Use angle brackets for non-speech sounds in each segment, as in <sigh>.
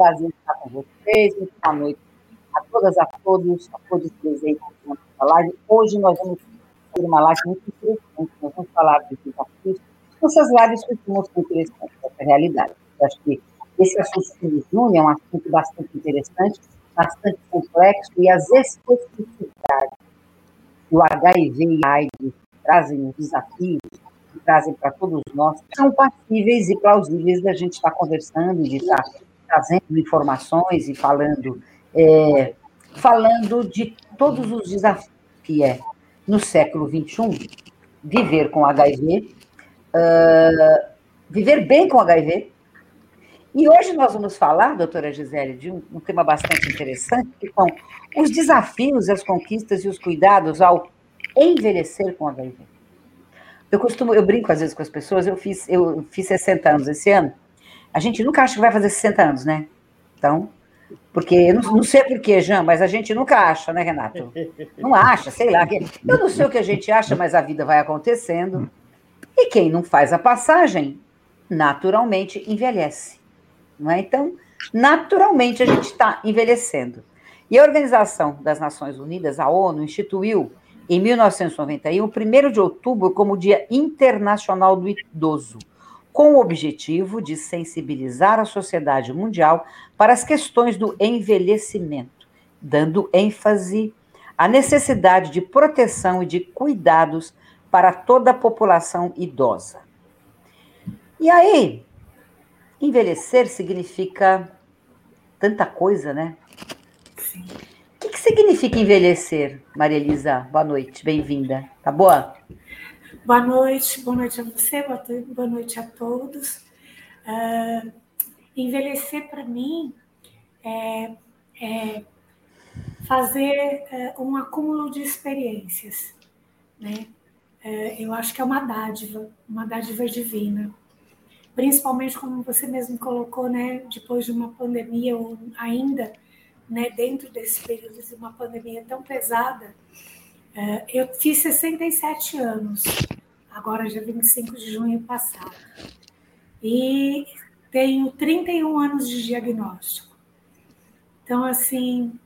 prazer estar com vocês. Muito boa noite a todas, a todos, a todos presentes na live. Hoje nós vamos ter uma live muito interessante. Nós vamos falar dos desafios. Nossas lives costumam ser interessantes, essa realidade. Eu acho que esse assunto que nos une é um assunto bastante interessante, bastante complexo e as especificidades que o HIV e a AIDS trazem os desafios, que trazem para todos nós, são passíveis e plausíveis da gente estar conversando, de estar trazendo informações e falando, é, falando de todos os desafios que é, no século XXI, viver com HIV, uh, viver bem com HIV. E hoje nós vamos falar, doutora Gisele, de um, um tema bastante interessante, que são os desafios, as conquistas e os cuidados ao envelhecer com HIV. Eu costumo, eu brinco às vezes com as pessoas, eu fiz, eu fiz 60 anos esse ano. A gente nunca acha que vai fazer 60 anos, né? Então, porque não, não sei porquê, Jean, mas a gente nunca acha, né, Renato? Não acha, sei lá. Eu não sei o que a gente acha, mas a vida vai acontecendo. E quem não faz a passagem, naturalmente envelhece. Não é? Então, naturalmente a gente está envelhecendo. E a Organização das Nações Unidas, a ONU, instituiu em 1991, 1 de outubro, como Dia Internacional do Idoso, com o objetivo de sensibilizar a sociedade mundial para as questões do envelhecimento, dando ênfase à necessidade de proteção e de cuidados para toda a população idosa. E aí, envelhecer significa tanta coisa, né? Sim que significa envelhecer, Maria Elisa? Boa noite, bem-vinda. Tá boa? Boa noite, boa noite a você, boa noite a todos. Uh, envelhecer para mim é, é fazer uh, um acúmulo de experiências, né? Uh, eu acho que é uma dádiva, uma dádiva divina. Principalmente como você mesmo colocou, né? Depois de uma pandemia ou ainda né, dentro desse período de uma pandemia tão pesada, é, eu fiz 67 anos, agora já 25 de junho passado, e tenho 31 anos de diagnóstico. Então, assim,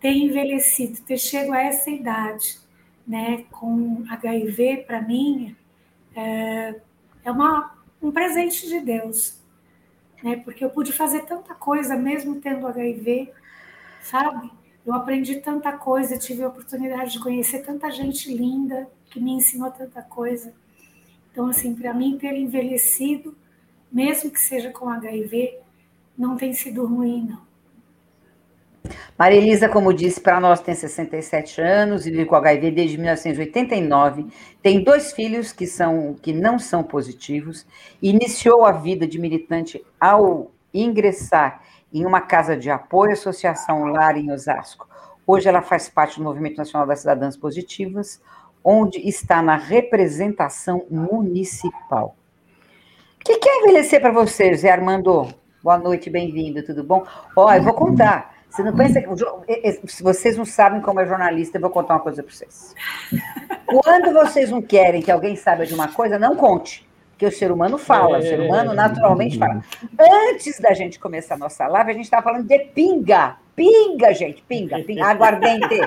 ter envelhecido, ter chegado a essa idade, né, com HIV, para mim, é, é uma, um presente de Deus, né, porque eu pude fazer tanta coisa, mesmo tendo HIV, sabe? Eu aprendi tanta coisa, tive a oportunidade de conhecer tanta gente linda que me ensinou tanta coisa. Então, assim, para mim, ter envelhecido, mesmo que seja com HIV, não tem sido ruim, não. Maria Elisa, como disse, para nós tem 67 anos, vive com HIV desde 1989, tem dois filhos que, são, que não são positivos, iniciou a vida de militante ao ingressar em uma casa de apoio, Associação Lar em Osasco. Hoje ela faz parte do Movimento Nacional das Cidadãs Positivas, onde está na representação municipal. O que, é envelhecer para você, Zé Armando? Boa noite, bem-vindo, tudo bom? Ó, eu vou contar. Você não pensa que. Se vocês não sabem como é jornalista, eu vou contar uma coisa para vocês. Quando vocês não querem que alguém saiba de uma coisa, não conte. Porque o ser humano fala, o ser é. humano naturalmente fala. Antes da gente começar a nossa live, a gente estava falando de pinga. Pinga, gente, pinga, pinga, aguardente.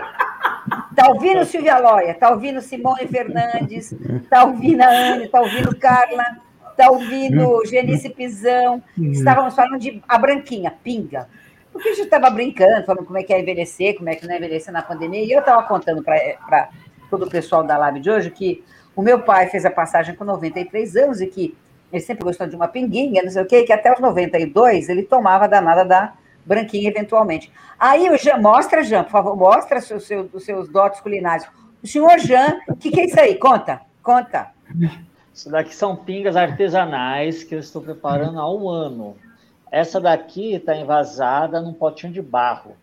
Tá ouvindo Silvia Loia, tá ouvindo Simone Fernandes, tá ouvindo a Anne, tá ouvindo Carla, tá ouvindo Genice Pisão. Estávamos falando de a branquinha, pinga. Porque a gente estava brincando, falando como é que é envelhecer, como é que não é envelhecer na pandemia, e eu estava contando para todo o pessoal da live de hoje que o meu pai fez a passagem com 93 anos e que ele sempre gostou de uma pinguinha, não sei o quê, que até os 92 ele tomava danada da branquinha eventualmente. Aí o Jean, mostra, Jean, por favor, mostra os seus, os seus dotes culinários. O senhor Jean, o que, que é isso aí? Conta, conta. Isso daqui são pingas artesanais que eu estou preparando há um ano. Essa daqui está envasada num potinho de barro.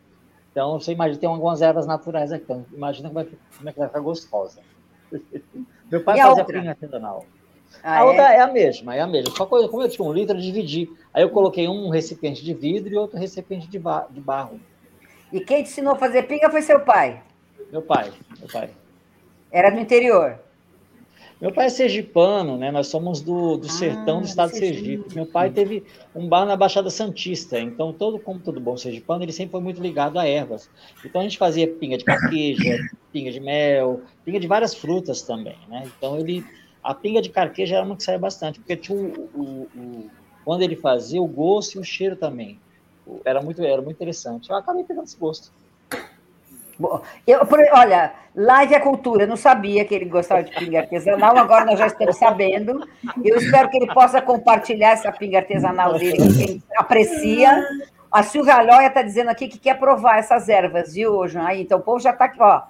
Então, você imagina, tem algumas ervas naturais aqui. Então, imagina como é, que, como é que vai ficar gostosa. <laughs> Meu pai e fazia pinga artesanal. Ah, a é? outra é a mesma, é a mesma. Só que como eu tinha um litro, eu dividi. Aí eu coloquei um recipiente de vidro e outro recipiente de, bar de barro. E quem te ensinou a fazer pinga foi seu pai? Meu pai, meu pai. Era do interior? Meu pai é sergipano, né? Nós somos do, do ah, sertão do estado de Sergipe. Meu pai teve um bar na Baixada Santista, então todo como todo bom sergipano, ele sempre foi muito ligado a ervas. Então a gente fazia pinga de carqueja, pinga de mel, pinga de várias frutas também, né? Então ele a pinga de carqueja era uma que saía bastante, porque tinha o, o, o, quando ele fazia o gosto e o cheiro também. Era muito era muito interessante. Eu acabei pegando esse gosto. Eu, olha, live é cultura. Eu não sabia que ele gostava de pinga artesanal, agora nós já estamos sabendo. Eu espero que ele possa compartilhar essa pinga artesanal dele com quem aprecia. A Silvia Lóia está dizendo aqui que quer provar essas ervas, viu, hoje? Aí, então o povo já está aqui, ó.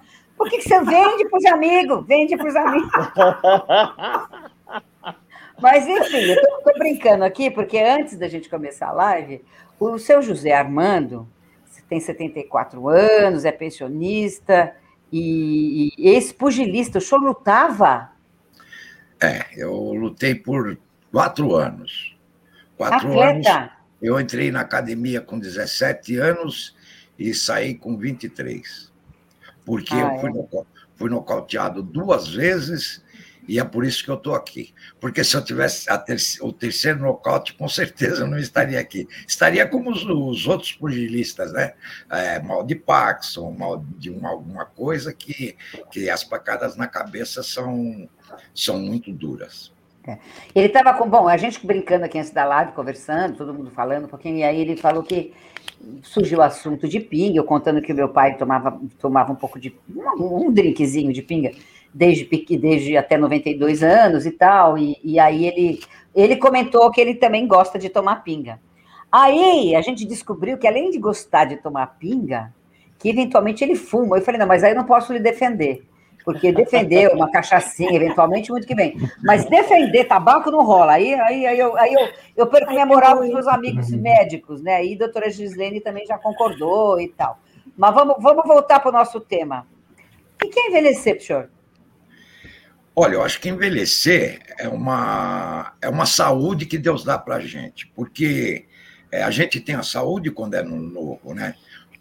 Por que, que você vende para os amigos? Vende para os amigos. <laughs> Mas, enfim, eu estou brincando aqui, porque antes da gente começar a live, o seu José Armando, tem 74 anos, é pensionista e, e ex-pugilista. O senhor lutava? É, eu lutei por quatro anos. Quatro Atleta. anos. Eu entrei na academia com 17 anos e saí com 23. Porque ah, eu fui, é? fui nocauteado duas vezes e é por isso que eu estou aqui. Porque se eu tivesse ter o terceiro nocaute, com certeza eu não estaria aqui. Estaria como os, os outros pugilistas, né? É, mal de Paxson, mal de uma, alguma coisa que, que as pacadas na cabeça são, são muito duras. É. Ele estava com. Bom, a gente brincando aqui antes da live, conversando, todo mundo falando um pouquinho, e aí ele falou que surgiu o assunto de pinga, eu contando que o meu pai tomava, tomava um pouco de. um, um drinkzinho de pinga desde, desde até 92 anos e tal, e, e aí ele, ele comentou que ele também gosta de tomar pinga. Aí a gente descobriu que além de gostar de tomar pinga, que eventualmente ele fuma. Eu falei, não, mas aí eu não posso lhe defender. Porque defender uma cachaçinha, eventualmente, muito que bem. Mas defender tabaco não rola. Aí, aí, aí, eu, aí eu, eu perco minha moral com os meus amigos médicos, né? E a doutora Gislene também já concordou e tal. Mas vamos, vamos voltar para o nosso tema. O que é envelhecer, senhor? Olha, eu acho que envelhecer é uma, é uma saúde que Deus dá para a gente, porque é, a gente tem a saúde quando é no novo, né?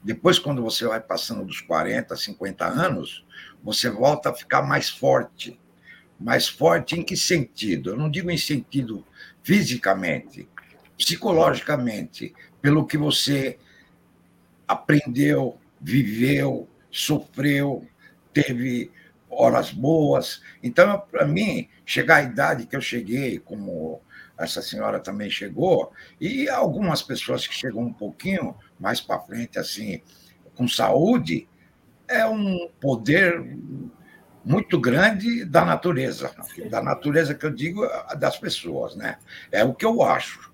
Depois, quando você vai passando dos 40, 50 anos, você volta a ficar mais forte. Mais forte em que sentido? Eu não digo em sentido fisicamente, psicologicamente, pelo que você aprendeu, viveu, sofreu, teve horas boas. Então, para mim, chegar à idade que eu cheguei, como essa senhora também chegou, e algumas pessoas que chegam um pouquinho mais para frente, assim, com saúde, é um poder muito grande da natureza. Da natureza que eu digo, das pessoas, né? É o que eu acho.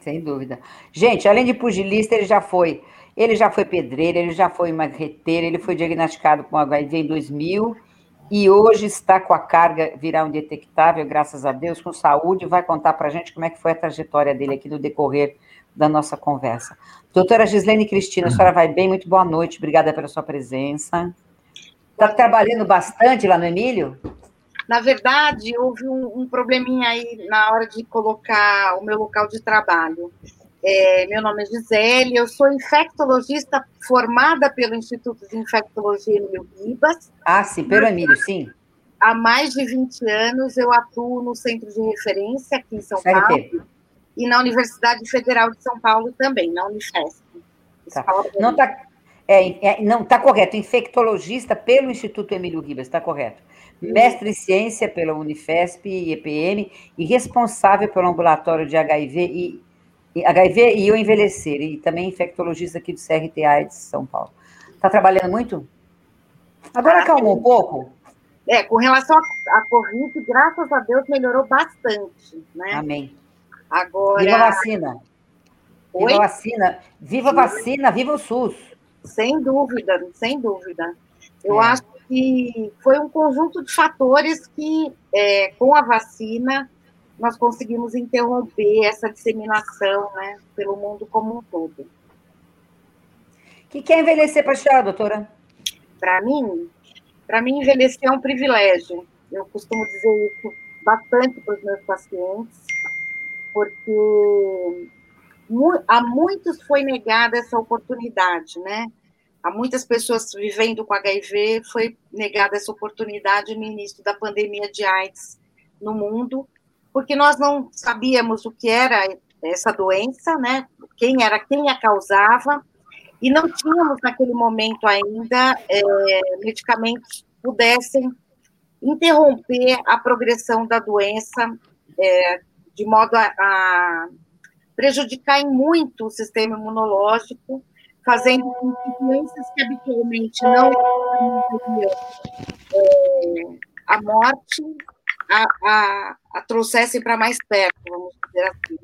Sem dúvida. Gente, além de pugilista, ele já foi. Ele já foi pedreiro, ele já foi marreteiro, ele foi diagnosticado com HIV em 2000 e hoje está com a carga viral indetectável, graças a Deus, com saúde, vai contar para a gente como é que foi a trajetória dele aqui no decorrer da nossa conversa. Doutora Gislene Cristina, a senhora vai bem? Muito boa noite, obrigada pela sua presença. Está trabalhando bastante lá no Emílio? Na verdade, houve um, um probleminha aí na hora de colocar o meu local de trabalho. É, meu nome é Gisele, eu sou infectologista formada pelo Instituto de Infectologia Emílio Ribas. Ah, sim, pelo Emílio, sim. Há mais de 20 anos eu atuo no Centro de Referência aqui em São CRT. Paulo e na Universidade Federal de São Paulo também, na Unifesp. Tá. Não está é, é, não, tá correto. Infectologista pelo Instituto Emílio Ribas, está correto. Mestre em ciência pela Unifesp e EPM e responsável pelo ambulatório de HIV e HIV e o envelhecer, e também infectologista aqui do CRTA de São Paulo. Está trabalhando muito? Agora ah, acalmou um pouco? É, com relação à Covid, graças a Deus melhorou bastante, né? Amém. Agora. Viva a vacina! Oi? Viva a vacina! Viva a vacina, viva o SUS! Sem dúvida, sem dúvida. Eu é. acho que foi um conjunto de fatores que, é, com a vacina, nós conseguimos interromper essa disseminação né, pelo mundo como um todo. O que, que é envelhecer para a senhora, doutora? Para mim, para mim envelhecer é um privilégio. Eu costumo dizer isso bastante para os meus pacientes, porque a muitos foi negada essa oportunidade, né? A muitas pessoas vivendo com HIV foi negada essa oportunidade no início da pandemia de AIDS no mundo, porque nós não sabíamos o que era essa doença, né? Quem era quem a causava, e não tínhamos naquele momento ainda é, medicamentos que pudessem interromper a progressão da doença é, de modo a, a, prejudicar em muito o sistema imunológico, fazendo com que doenças que habitualmente não é, a morte a, a, a trouxessem para mais perto, vamos dizer assim.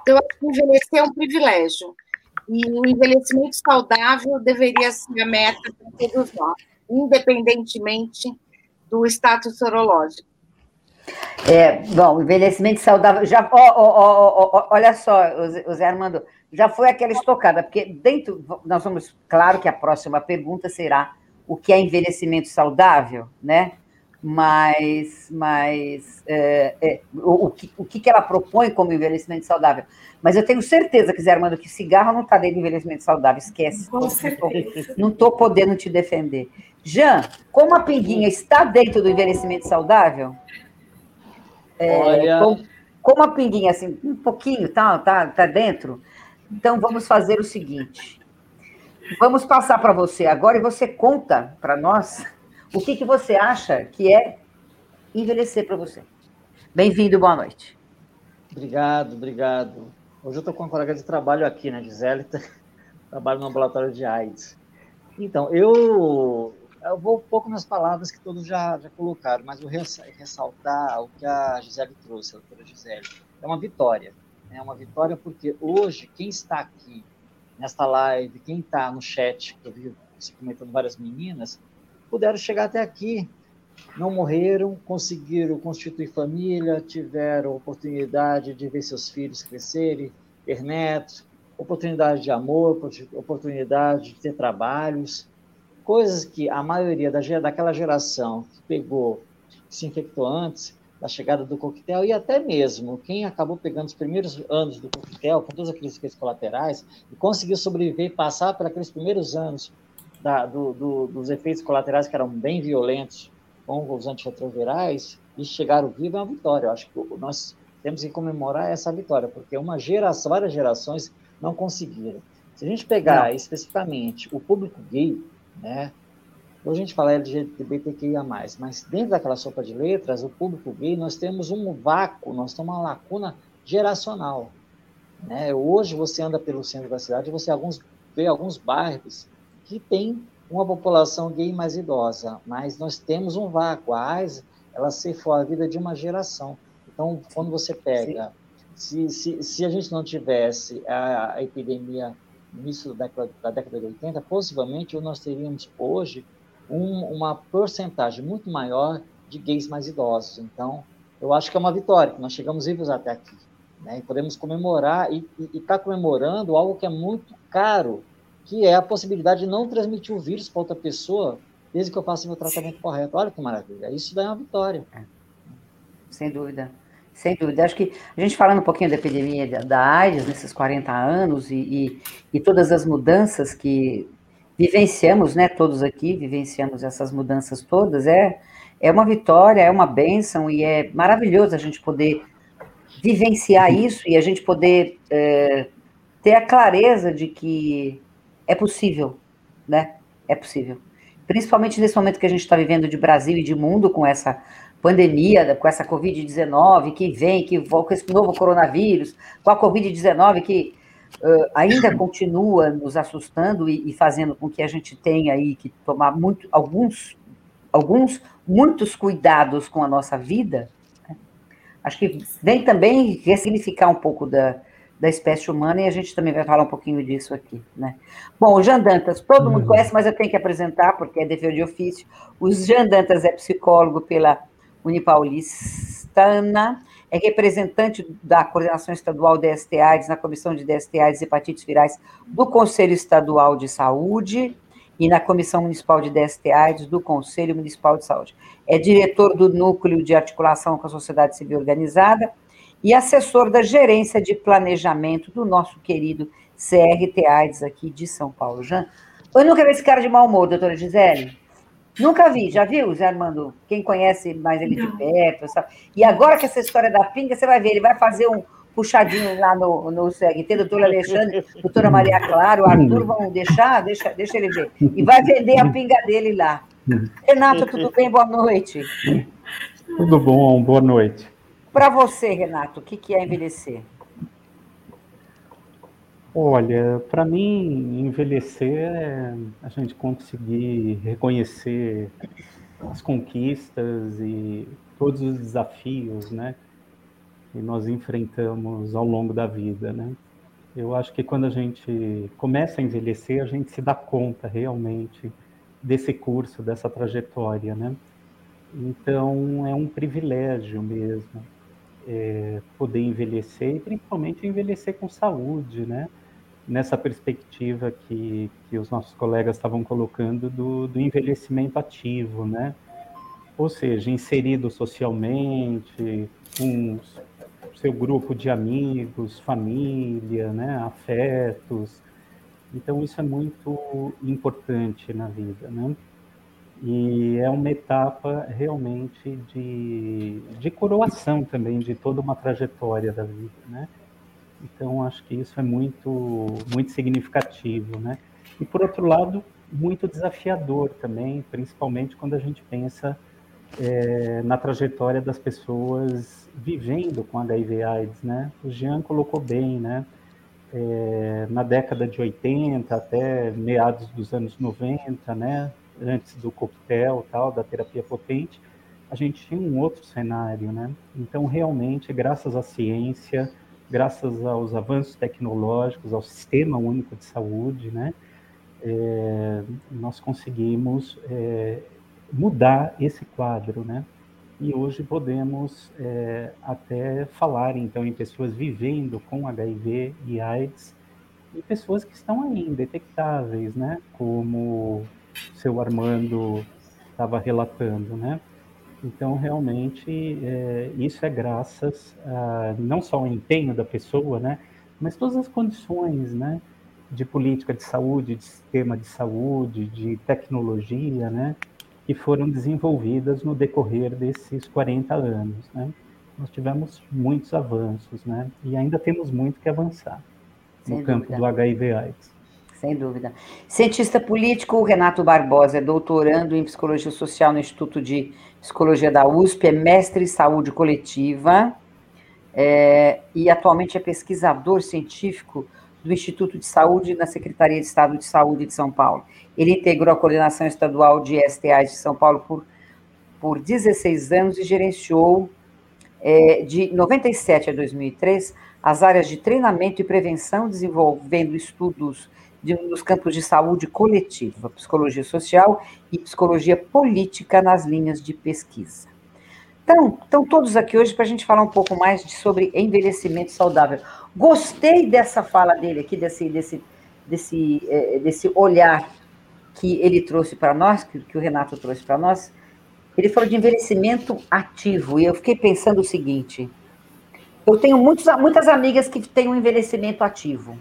Então, acho que envelhecer é um privilégio. E o envelhecimento saudável deveria ser a meta para todos nós, independentemente do status sorológico. É, bom, envelhecimento saudável. Já, ó, ó, ó, olha só, o Zé Armando, já foi aquela estocada, porque dentro, nós vamos, claro que a próxima pergunta será o que é envelhecimento saudável, né? Mas, mas é, é, o, o, que, o que ela propõe como envelhecimento saudável? Mas eu tenho certeza que, Zé Armando, que cigarro não está dentro do envelhecimento saudável, esquece. Não estou podendo te defender. Jean, como a pinguinha está dentro do envelhecimento saudável? É, Olha... como, como, a pinguinha, assim, um pouquinho, tá, tá, tá dentro? Então, vamos fazer o seguinte. Vamos passar para você agora e você conta para nós o que, que você acha que é envelhecer para você. Bem-vindo, boa noite. Obrigado, obrigado. Hoje eu estou com uma colega de trabalho aqui, né, Gisele, <laughs> trabalho no ambulatório de AIDS. Então, eu, eu vou um pouco nas palavras que todos já, já colocaram, mas vou ressaltar o que a Gisele trouxe, a doutora Gisele. É uma vitória. É uma vitória porque hoje, quem está aqui nesta live, quem está no chat, que eu vi se comentando várias meninas, puderam chegar até aqui, não morreram, conseguiram constituir família, tiveram oportunidade de ver seus filhos crescerem, ter netos, oportunidade de amor, oportunidade de ter trabalhos, coisas que a maioria da, daquela geração que pegou, que se infectou antes da chegada do coquetel, e até mesmo quem acabou pegando os primeiros anos do coquetel, com todos aqueles efeitos colaterais, e conseguiu sobreviver e passar por aqueles primeiros anos da, do, do, dos efeitos colaterais que eram bem violentos, com os antirretrovirais e chegaram vivos é uma vitória. Eu acho que nós temos que comemorar essa vitória, porque uma geração, várias gerações não conseguiram. Se a gente pegar não. especificamente o público gay, né? Hoje a gente fala LGBTQIA+, mas dentro daquela sopa de letras, o público gay, nós temos um vácuo, nós temos uma lacuna geracional. Né? Hoje você anda pelo centro da cidade, você alguns, vê alguns bairros que tem uma população gay mais idosa, mas nós temos um vácuo. A AIDS, ela ceifou a vida de uma geração. Então, quando você pega, se, se, se a gente não tivesse a, a epidemia início da década, da década de 80, possivelmente nós teríamos hoje um, uma porcentagem muito maior de gays mais idosos. Então, eu acho que é uma vitória, que nós chegamos vivos até aqui. Né? E podemos comemorar, e estar tá comemorando algo que é muito caro que é a possibilidade de não transmitir o vírus para outra pessoa desde que eu faça meu tratamento correto. Olha que maravilha, isso daí é uma vitória. É. Sem dúvida. Sem dúvida. Acho que a gente falando um pouquinho da epidemia da AIDS nesses 40 anos e, e, e todas as mudanças que vivenciamos, né, todos aqui vivenciamos essas mudanças todas, é, é uma vitória, é uma bênção e é maravilhoso a gente poder vivenciar isso e a gente poder é, ter a clareza de que é possível, né? É possível. Principalmente nesse momento que a gente está vivendo de Brasil e de mundo com essa pandemia, com essa Covid-19 que vem, que volta com esse novo coronavírus, com a Covid-19 que uh, ainda <coughs> continua nos assustando e, e, fazendo com que a gente tenha aí que tomar muito, alguns, alguns, muitos cuidados com a nossa vida. Né? Acho que vem também ressignificar um pouco da, da espécie humana, e a gente também vai falar um pouquinho disso aqui, né? Bom, o Jean Dantas, todo mundo uhum. conhece, mas eu tenho que apresentar, porque é dever de ofício. O Jean Dantas é psicólogo pela Unipaulistana, é representante da Coordenação Estadual de STIs na Comissão de DST-AIDS e Hepatites Virais do Conselho Estadual de Saúde e na Comissão Municipal de DST-AIDS do Conselho Municipal de Saúde. É diretor do Núcleo de Articulação com a Sociedade Civil Organizada, e assessor da gerência de planejamento do nosso querido CRT AIDS aqui de São Paulo. Jean, eu nunca vi esse cara de mau humor, doutora Gisele. Nunca vi, já viu, Zé Armando? Quem conhece mais ele de perto. Sabe? E agora que essa história da pinga, você vai ver, ele vai fazer um puxadinho lá no, no CRT, doutor Alexandre, <laughs> doutora Maria Clara, o Arthur vão deixar, deixa, deixa ele ver. E vai vender a pinga dele lá. Renato, tudo bem? Boa noite. Tudo bom, boa noite. Para você, Renato, o que, que é envelhecer? Olha, para mim, envelhecer é a gente conseguir reconhecer as conquistas e todos os desafios, né, que nós enfrentamos ao longo da vida, né? Eu acho que quando a gente começa a envelhecer, a gente se dá conta realmente desse curso, dessa trajetória, né? Então, é um privilégio mesmo é, poder envelhecer e principalmente envelhecer com saúde, né? Nessa perspectiva que, que os nossos colegas estavam colocando do, do envelhecimento ativo, né? Ou seja, inserido socialmente, com seu grupo de amigos, família, né? afetos. Então, isso é muito importante na vida, né? E é uma etapa realmente de, de coroação também de toda uma trajetória da vida, né? Então, acho que isso é muito, muito significativo, né? E, por outro lado, muito desafiador também, principalmente quando a gente pensa é, na trajetória das pessoas vivendo com HIV/AIDS, né? O Jean colocou bem, né? É, na década de 80 até meados dos anos 90, né? Antes do coquetel, tal, da terapia potente, a gente tinha um outro cenário, né? Então, realmente, graças à ciência, graças aos avanços tecnológicos, ao Sistema Único de Saúde, né, é, nós conseguimos é, mudar esse quadro, né? E hoje podemos é, até falar, então, em pessoas vivendo com HIV e AIDS e pessoas que estão aí indetectáveis, né? Como o seu Armando estava relatando, né? Então, realmente, é, isso é graças a, não só ao empenho da pessoa, né, mas todas as condições, né, de política de saúde, de sistema de saúde, de tecnologia, né, que foram desenvolvidas no decorrer desses 40 anos, né. Nós tivemos muitos avanços, né, e ainda temos muito que avançar Sem no dúvida. campo do HIV/AIDS sem dúvida. Cientista político, Renato Barbosa é doutorando em psicologia social no Instituto de Psicologia da USP, é mestre em saúde coletiva é, e atualmente é pesquisador científico do Instituto de Saúde na Secretaria de Estado de Saúde de São Paulo. Ele integrou a coordenação estadual de STAs de São Paulo por, por 16 anos e gerenciou é, de 97 a 2003 as áreas de treinamento e prevenção, desenvolvendo estudos nos campos de saúde coletiva, psicologia social e psicologia política nas linhas de pesquisa. Então, estão todos aqui hoje para a gente falar um pouco mais de, sobre envelhecimento saudável. Gostei dessa fala dele aqui, desse, desse, desse, é, desse olhar que ele trouxe para nós, que, que o Renato trouxe para nós. Ele falou de envelhecimento ativo, e eu fiquei pensando o seguinte: eu tenho muitos, muitas amigas que têm um envelhecimento ativo.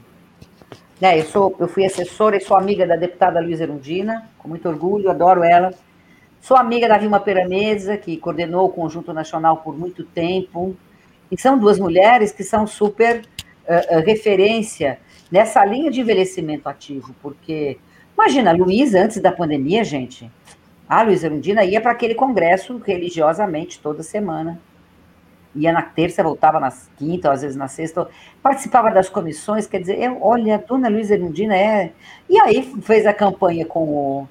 Né, eu, sou, eu fui assessora e sou amiga da deputada Luísa Erundina, com muito orgulho, adoro ela. Sou amiga da Vilma Peramesa, que coordenou o Conjunto Nacional por muito tempo. E são duas mulheres que são super uh, uh, referência nessa linha de envelhecimento ativo, porque, imagina, a Luísa, antes da pandemia, gente, a Luísa Erundina ia para aquele congresso religiosamente toda semana ia na terça, voltava na quinta, às vezes na sexta, participava das comissões, quer dizer, eu, olha, a dona Luísa Erundina é... E aí fez a campanha com o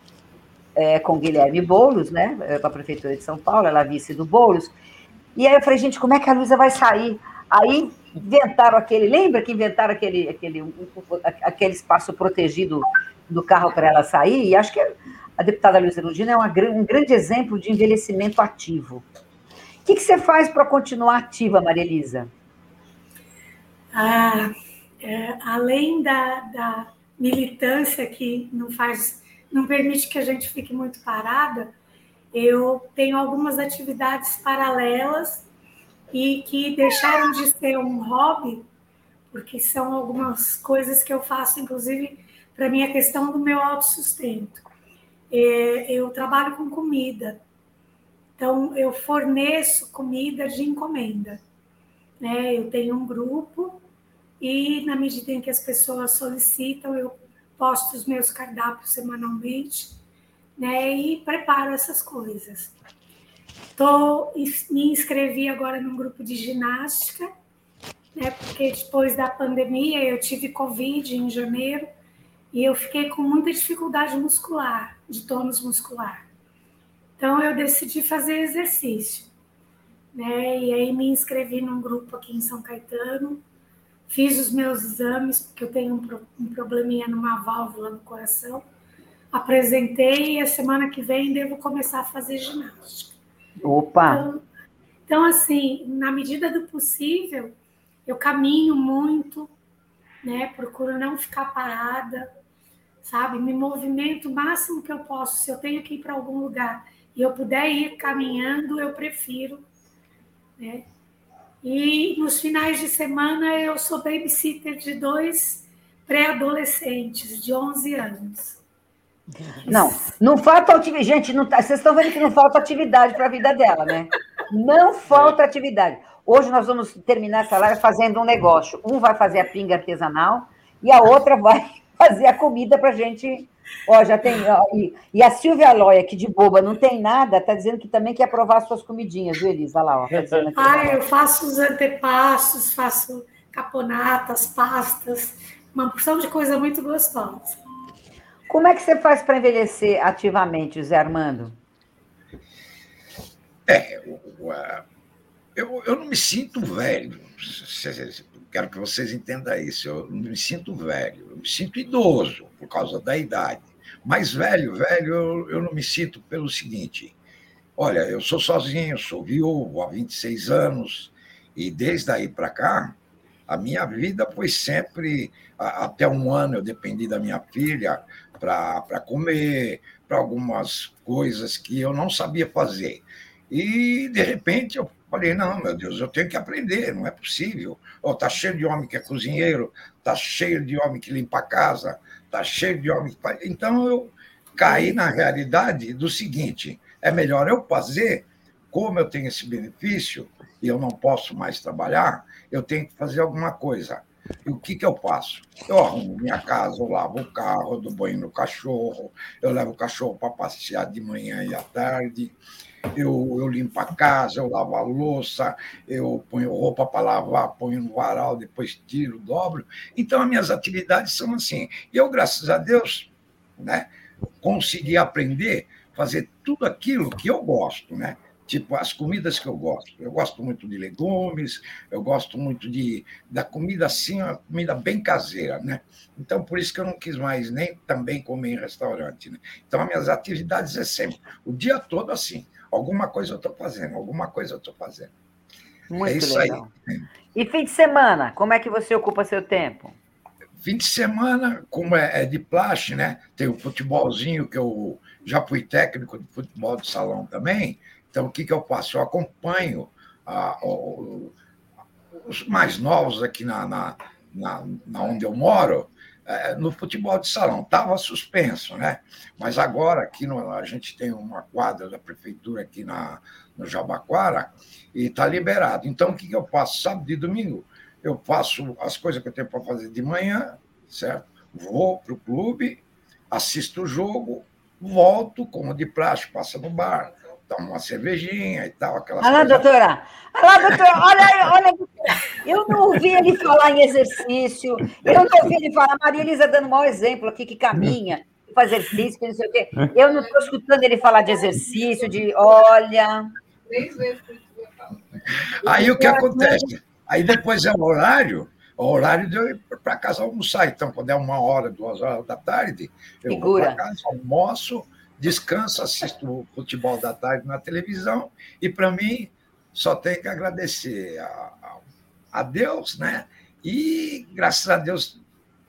é, com Guilherme Boulos, né, para a Prefeitura de São Paulo, ela vice do Boulos, e aí eu falei, gente, como é que a Luísa vai sair? Aí inventaram aquele, lembra que inventaram aquele, aquele, aquele espaço protegido do carro para ela sair? E acho que a deputada Luísa Erundina é uma, um grande exemplo de envelhecimento ativo. O que, que você faz para continuar ativa, Maria Elisa? Ah, é, além da, da militância que não faz, não permite que a gente fique muito parada, eu tenho algumas atividades paralelas e que deixaram de ser um hobby, porque são algumas coisas que eu faço, inclusive, para mim, a questão do meu autossustento. é, eu trabalho com comida. Então, eu forneço comida de encomenda. Né? Eu tenho um grupo e, na medida em que as pessoas solicitam, eu posto os meus cardápios semanalmente né? e preparo essas coisas. Tô, me inscrevi agora num grupo de ginástica, né? porque depois da pandemia eu tive Covid em janeiro e eu fiquei com muita dificuldade muscular, de tônus muscular. Então eu decidi fazer exercício, né? E aí me inscrevi num grupo aqui em São Caetano, fiz os meus exames porque eu tenho um, um probleminha numa válvula no coração, apresentei e a semana que vem devo começar a fazer ginástica. Opa! Então, então assim, na medida do possível, eu caminho muito, né? Procuro não ficar parada, sabe? Me movimento o máximo que eu posso. Se eu tenho que ir para algum lugar e eu puder ir caminhando, eu prefiro. Né? E nos finais de semana eu sou babysitter de dois pré-adolescentes de 11 anos. Não, não falta atividade. Gente, não tá, vocês estão vendo que não falta atividade para a vida dela, né? Não falta atividade. Hoje nós vamos terminar essa live fazendo um negócio. Um vai fazer a pinga artesanal e a outra vai fazer a comida para a gente Ó, já tem. Ó, e, e, a Silvia Loia, que de boba não tem nada, está dizendo que também quer provar suas comidinhas, viu, Elisa? Olha lá, ó. Tá ah, eu faço os antepassos, faço caponatas, pastas, uma porção de coisa muito gostosa. Como é que você faz para envelhecer ativamente, Zé Armando? É, eu, eu não me sinto velho. Quero que vocês entendam isso. Eu não me sinto velho, eu me sinto idoso por causa da idade. Mas velho, velho, eu, eu não me sinto pelo seguinte: olha, eu sou sozinho, sou viúvo há 26 anos, e desde aí para cá, a minha vida foi sempre. Até um ano eu dependi da minha filha para comer, para algumas coisas que eu não sabia fazer. E, de repente, eu Falei, não, meu Deus, eu tenho que aprender, não é possível. Oh, tá cheio de homem que é cozinheiro, tá cheio de homem que limpa a casa, tá cheio de homem que. Então eu caí na realidade do seguinte: é melhor eu fazer, como eu tenho esse benefício e eu não posso mais trabalhar, eu tenho que fazer alguma coisa. E o que, que eu faço? Eu arrumo minha casa, eu lavo o carro, eu dou banho no cachorro, eu levo o cachorro para passear de manhã e à tarde, eu, eu limpo a casa, eu lavo a louça, eu ponho roupa para lavar, ponho no varal, depois tiro, dobro. Então, as minhas atividades são assim. E eu, graças a Deus, né, consegui aprender fazer tudo aquilo que eu gosto, né? Tipo, as comidas que eu gosto. Eu gosto muito de legumes, eu gosto muito de, da comida assim, uma comida bem caseira, né? Então, por isso que eu não quis mais nem também comer em restaurante, né? Então, as minhas atividades é sempre o dia todo assim. Alguma coisa eu estou fazendo, alguma coisa eu estou fazendo. Muito é isso legal. aí. E fim de semana, como é que você ocupa seu tempo? Fim de semana, como é, é de plástico, né? Tem o futebolzinho, que eu já fui técnico de futebol de salão também. Então, o que, que eu faço? Eu acompanho ah, os mais novos aqui na, na, na, na onde eu moro, é, no futebol de salão. Estava suspenso, né? Mas agora aqui no, a gente tem uma quadra da prefeitura aqui na, no Jabaquara e está liberado. Então, o que, que eu faço? Sábado e domingo, eu faço as coisas que eu tenho para fazer de manhã, certo? Vou para o clube, assisto o jogo, volto, como de plástico, passa no bar, toma uma cervejinha e tal, aquelas Olha lá, doutora. Olha lá, doutora. Olha aí, olha, doutora. Eu não ouvi ele falar em exercício. Eu não ouvi ele falar. Maria Elisa dando um mau exemplo aqui, que caminha, que faz exercício, que não sei o quê. Eu não estou escutando ele falar de exercício, de olha. Aí o que acontece? Aí depois é o horário, o horário de eu ir para casa almoçar. Então, quando é uma hora, duas horas da tarde, eu Figura. vou para casa, almoço, descanso, assisto o futebol da tarde na televisão, e para mim só tenho que agradecer a, a, Deus, né? E graças a Deus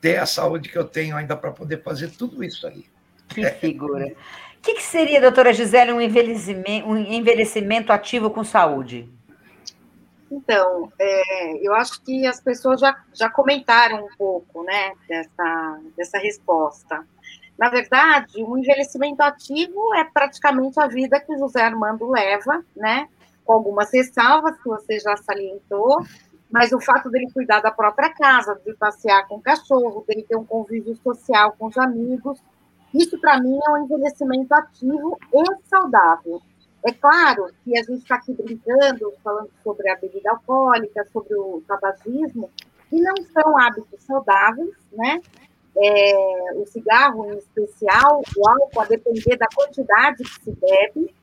ter a saúde que eu tenho ainda para poder fazer tudo isso aí. Que figura. O que, que, seria, doutora Gisele, um envelhecimento, um envelhecimento ativo com saúde? Então, é, eu acho que as pessoas já, já comentaram um pouco né, dessa, dessa resposta. Na verdade, o envelhecimento ativo é praticamente a vida que o José Armando leva, né? Com algumas ressalvas que você já salientou, mas o fato dele cuidar da própria casa, de passear com o cachorro, dele ter um convívio social com os amigos, isso para mim é um envelhecimento ativo e saudável. É claro que a gente está aqui brincando, falando sobre a bebida alcoólica, sobre o tabagismo, que não são hábitos saudáveis, né? É, o cigarro em especial, o álcool, a depender da quantidade que se bebe,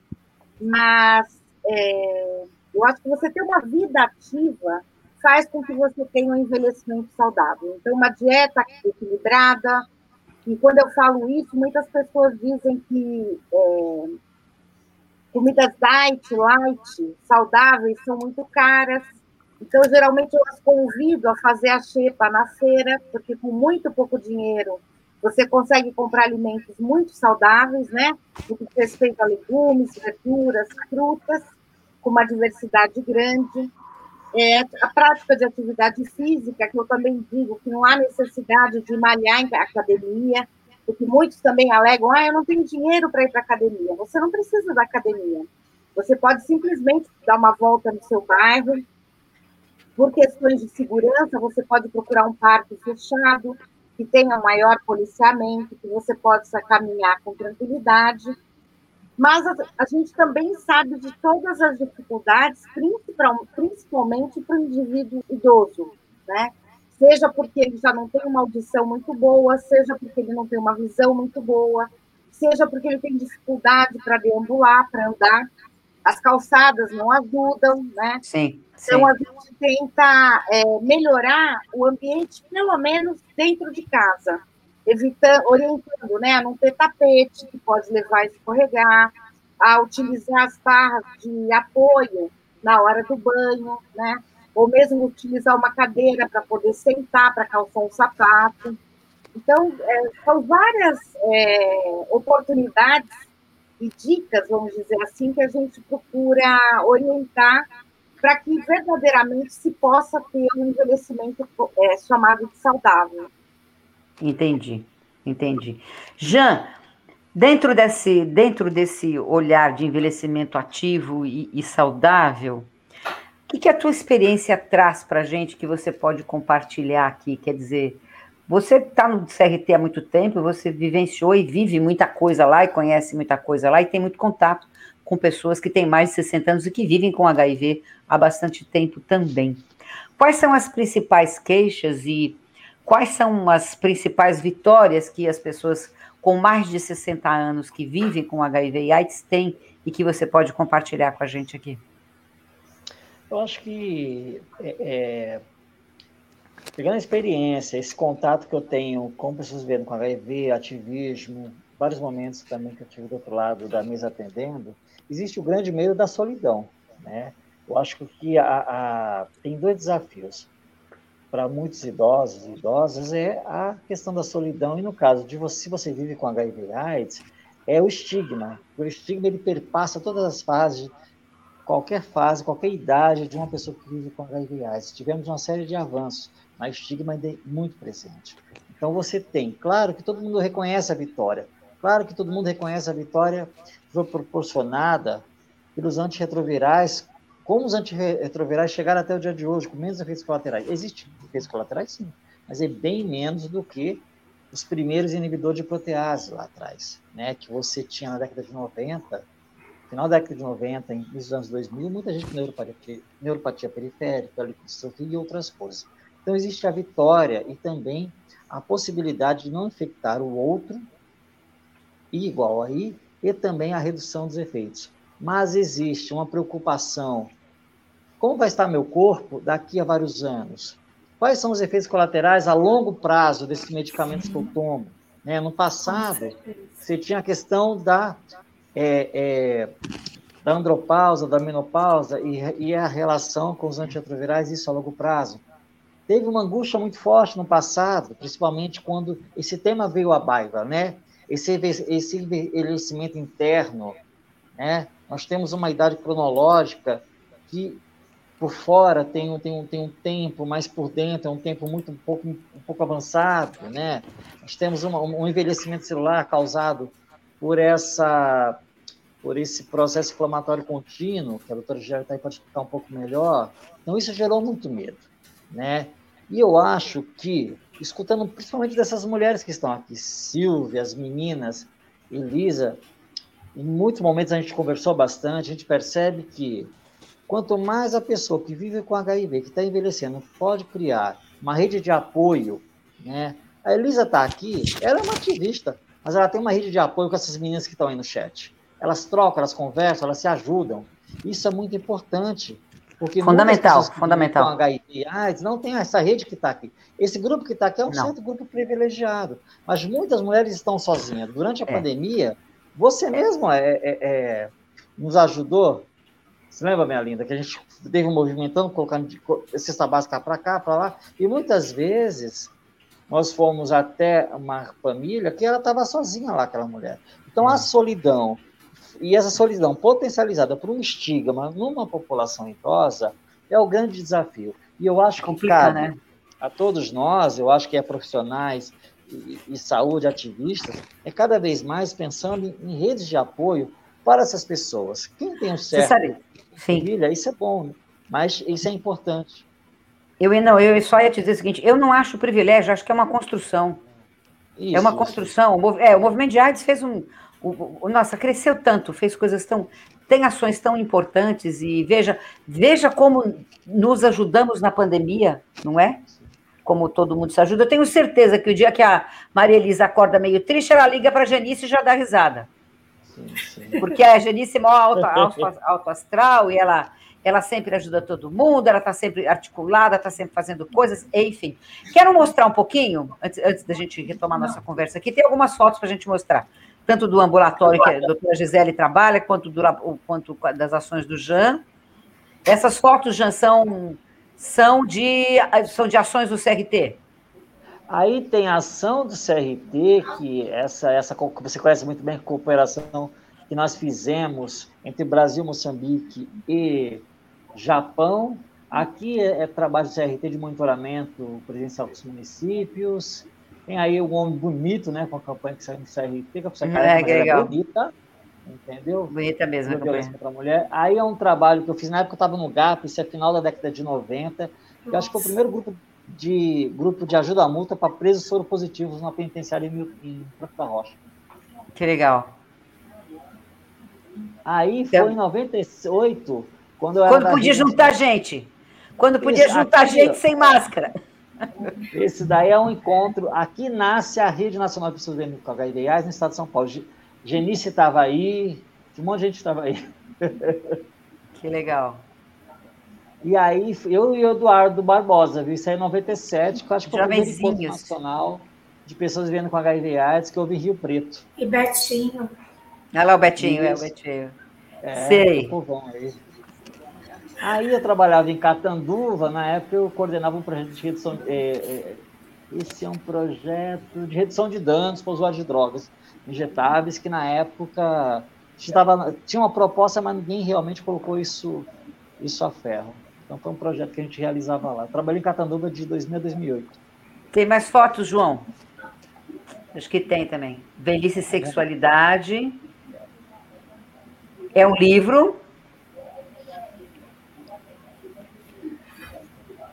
mas é, eu acho que você ter uma vida ativa faz com que você tenha um envelhecimento saudável. Então, uma dieta equilibrada, e quando eu falo isso, muitas pessoas dizem que é, comidas diet, light, saudáveis, são muito caras, então, geralmente, eu as convido a fazer a xepa na feira, porque com muito pouco dinheiro você consegue comprar alimentos muito saudáveis, né? O que respeita a legumes, verduras, frutas, com uma diversidade grande. É, a prática de atividade física, que eu também digo que não há necessidade de malhar em academia, porque muitos também alegam, ah, eu não tenho dinheiro para ir para academia. Você não precisa da academia. Você pode simplesmente dar uma volta no seu bairro, por questões de segurança, você pode procurar um parque fechado, que tenha um maior policiamento, que você possa caminhar com tranquilidade. Mas a, a gente também sabe de todas as dificuldades, principalmente para o indivíduo idoso, né? Seja porque ele já não tem uma audição muito boa, seja porque ele não tem uma visão muito boa, seja porque ele tem dificuldade para deambular, para andar. As calçadas não ajudam, né? Sim. Então, a gente tenta é, melhorar o ambiente, pelo menos dentro de casa, evitando, orientando né, a não ter tapete, que pode levar a escorregar, a utilizar as barras de apoio na hora do banho, né? ou mesmo utilizar uma cadeira para poder sentar, para calçar um sapato. Então, é, são várias é, oportunidades e dicas, vamos dizer assim, que a gente procura orientar para que verdadeiramente se possa ter um envelhecimento é, chamado de saudável. Entendi, entendi. Jean, dentro desse, dentro desse olhar de envelhecimento ativo e, e saudável, o que, que a tua experiência traz para a gente que você pode compartilhar aqui? Quer dizer, você está no CRT há muito tempo, você vivenciou e vive muita coisa lá e conhece muita coisa lá e tem muito contato com pessoas que têm mais de 60 anos e que vivem com HIV há bastante tempo também. Quais são as principais queixas e quais são as principais vitórias que as pessoas com mais de 60 anos que vivem com HIV e AIDS têm e que você pode compartilhar com a gente aqui? Eu acho que, é, é, pegando a experiência, esse contato que eu tenho com pessoas vivendo com HIV, ativismo, vários momentos também que eu tive do outro lado da mesa atendendo, existe o grande medo da solidão, né? Eu acho que a, a, tem dois desafios para muitos idosos e idosas é a questão da solidão e no caso de você, se você vive com HIV/AIDS, é o estigma. O estigma ele perpassa todas as fases, qualquer fase, qualquer idade de uma pessoa que vive com HIV/AIDS. Tivemos uma série de avanços, mas o estigma ainda é muito presente. Então você tem, claro que todo mundo reconhece a vitória, claro que todo mundo reconhece a vitória proporcionada pelos antirretrovirais, como os antirretrovirais chegaram até o dia de hoje, com menos efeitos colaterais. Existem efeitos colaterais, sim, mas é bem menos do que os primeiros inibidores de protease lá atrás, né, que você tinha na década de 90, final da década de 90, nos anos 2000, muita gente com neuropatia, neuropatia periférica, lipodistrofia e outras coisas. Então, existe a vitória e também a possibilidade de não infectar o outro, e igual aí, e também a redução dos efeitos. Mas existe uma preocupação: como vai estar meu corpo daqui a vários anos? Quais são os efeitos colaterais a longo prazo desses medicamentos que eu tomo? Né? No passado, você tinha a questão da, é, é, da andropausa, da menopausa e, e a relação com os antirretrovirais, isso a longo prazo. Teve uma angústia muito forte no passado, principalmente quando esse tema veio à baila, né? esse, esse envelhecimento interno, né? Nós temos uma idade cronológica que por fora tem, tem, tem um tempo, mas por dentro é um tempo muito um pouco, um pouco avançado, né? Nós temos uma, um envelhecimento celular causado por essa por esse processo inflamatório contínuo, que a doutora Gera está aí para explicar um pouco melhor. Então, isso gerou muito medo, né? E eu acho que, escutando principalmente dessas mulheres que estão aqui, Silvia, as meninas, Elisa, em muitos momentos a gente conversou bastante, a gente percebe que Quanto mais a pessoa que vive com HIV, que está envelhecendo, pode criar uma rede de apoio, né? A Elisa está aqui, ela é uma ativista, mas ela tem uma rede de apoio com essas meninas que estão aí no chat. Elas trocam, elas conversam, elas se ajudam. Isso é muito importante. Porque fundamental, fundamental. Com HIV Não tem essa rede que está aqui. Esse grupo que está aqui é um não. certo grupo privilegiado. Mas muitas mulheres estão sozinhas. Durante a é. pandemia, você mesmo é, é, é, nos ajudou você lembra, minha linda, que a gente teve um movimentando, colocando de cesta básica para cá, para lá, e muitas vezes nós fomos até uma família que ela estava sozinha lá, aquela mulher. Então, a solidão, e essa solidão potencializada por um estigma numa população idosa, é o grande desafio. E eu acho que cabe né? a todos nós, eu acho que é profissionais e, e saúde, ativistas, é cada vez mais pensando em, em redes de apoio para essas pessoas. Quem tem um certo família, isso é bom, né? mas isso é importante. Eu não, eu só ia te dizer o seguinte, eu não acho privilégio, acho que é uma construção. Isso, é uma construção. Isso. É, o movimento de AIDS fez um, o, o, nossa, cresceu tanto, fez coisas tão, tem ações tão importantes e veja, veja como nos ajudamos na pandemia, não é? Como todo mundo se ajuda. Eu tenho certeza que o dia que a Maria Elisa acorda meio triste, ela liga para a Janice e já dá risada. Porque a Janice é mó alto, alto, alto astral e ela, ela sempre ajuda todo mundo, ela está sempre articulada, está sempre fazendo coisas, enfim. Quero mostrar um pouquinho, antes, antes da gente retomar nossa conversa aqui, tem algumas fotos para a gente mostrar, tanto do ambulatório que a doutora Gisele trabalha, quanto, do, quanto das ações do Jean. Essas fotos, Jean, são, são, de, são de ações do CRT? Aí tem a ação do CRT, que essa, essa você conhece muito bem, a cooperação que nós fizemos entre Brasil, Moçambique e Japão. Aqui é, é trabalho do CRT de monitoramento presencial dos municípios. Tem aí um homem bonito, né, com a campanha que saiu do CRT, que é, hum, é, que legal. bonita, entendeu? Bonita mesmo. Violência contra a mulher. Aí é um trabalho que eu fiz na época, eu estava no GAP, isso é final da década de 90. Eu acho que foi o primeiro grupo de grupo de ajuda à multa para presos soropositivos na penitenciária em, em da Rocha. Que legal. Aí foi então, em 98, quando eu Quando podia juntar gente. Quando podia Isso, juntar aqui, gente sem máscara. Esse daí é um encontro. Aqui nasce a Rede Nacional de Pessoas com HIV AIDS no estado de São Paulo. Genice estava aí, um monte de gente estava aí. <laughs> Que legal. E aí, eu e o Eduardo Barbosa, viu? Isso aí em 97, que eu acho que foi o primeiro encontro nacional de pessoas vivendo com HIV AIDS que houve em Rio Preto. E Betinho. Olha lá o Betinho, Isso. é o Betinho. É, Sei. Aí. Aí eu trabalhava em Catanduva, na época eu coordenava um projeto de redução. É, é, esse é um projeto de redução de danos para usuários de drogas injetáveis, que na época tinha uma proposta, mas ninguém realmente colocou isso, isso a ferro. Então foi um projeto que a gente realizava lá. Trabalhei em Catanduva de 2000 a 2008. Tem mais fotos, João? Acho que tem também. Velhice e Sexualidade. É um livro.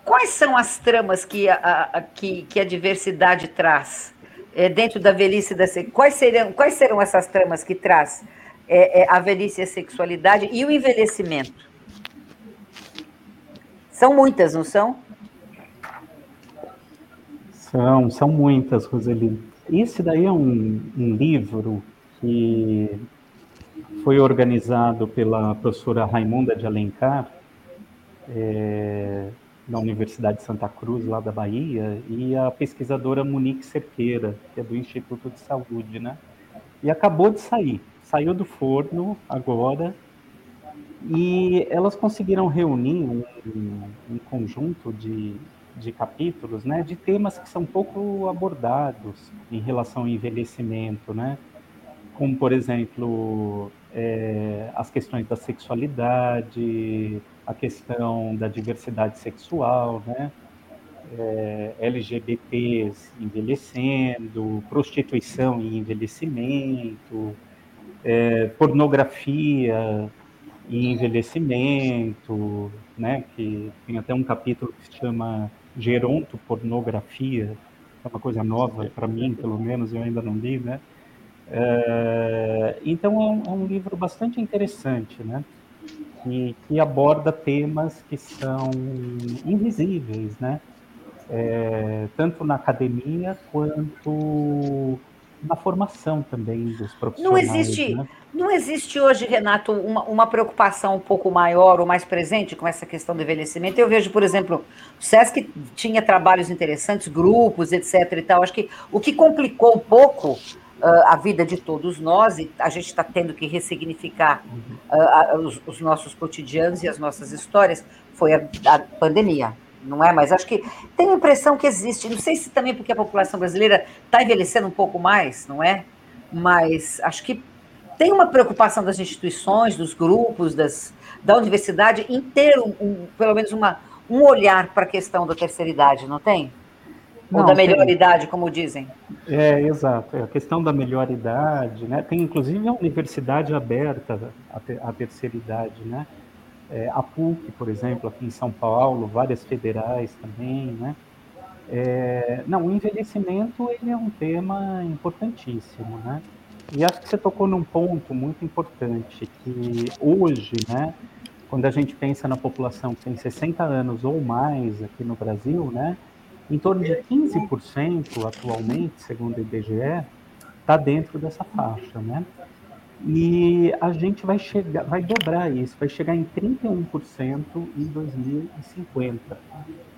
Quais são as tramas que a, a que, que, a diversidade traz é, dentro da velhice da quais serão quais serão essas tramas que traz é, é, a velhice e a sexualidade e o envelhecimento? São muitas, não são? São, são muitas, Roseli. Esse daí é um, um livro que foi organizado pela professora Raimunda de Alencar, é, na Universidade de Santa Cruz, lá da Bahia, e a pesquisadora Monique Cerqueira, que é do Instituto de Saúde, né? E acabou de sair, saiu do forno agora, e elas conseguiram reunir um, um conjunto de, de capítulos, né, de temas que são pouco abordados em relação ao envelhecimento, né, como, por exemplo, é, as questões da sexualidade, a questão da diversidade sexual, né? É, LGBTs envelhecendo, prostituição e envelhecimento, é, pornografia e envelhecimento, né? Que tem até um capítulo que se chama gerontopornografia, é uma coisa nova para mim, pelo menos, eu ainda não li, né? É, então é um, é um, livro bastante interessante, né? Que, que, aborda temas que são invisíveis, né? É, tanto na academia quanto na formação também dos profissionais. Não existe, né? não existe hoje, Renato, uma, uma, preocupação um pouco maior ou mais presente com essa questão do envelhecimento. Eu vejo, por exemplo, o SESC tinha trabalhos interessantes, grupos, etc. e tal. Acho que o que complicou um pouco a vida de todos nós, e a gente está tendo que ressignificar uh, os, os, nossos cotidianos e as nossas histórias, foi a, a pandemia não é? Mas acho que tenho a impressão que existe, não sei se também porque a população brasileira está envelhecendo um pouco mais, não é? Mas acho que tem uma preocupação das instituições, dos grupos, das, da universidade em ter um, um, pelo menos uma, um olhar para a questão da terceira idade, não tem? Ou não, da melhor tem. idade, como dizem. É, exato. É a questão da melhor idade, né? Tem inclusive a universidade aberta à, terceira idade, né? É, a PUC, por exemplo, aqui em São Paulo, várias federais também, né? É, não, o envelhecimento ele é um tema importantíssimo, né? E acho que você tocou num ponto muito importante, que hoje, né, quando a gente pensa na população que tem 60 anos ou mais aqui no Brasil, né, em torno de 15% atualmente, segundo o IBGE, está dentro dessa faixa, né? E a gente vai chegar, vai dobrar isso, vai chegar em 31% em 2050.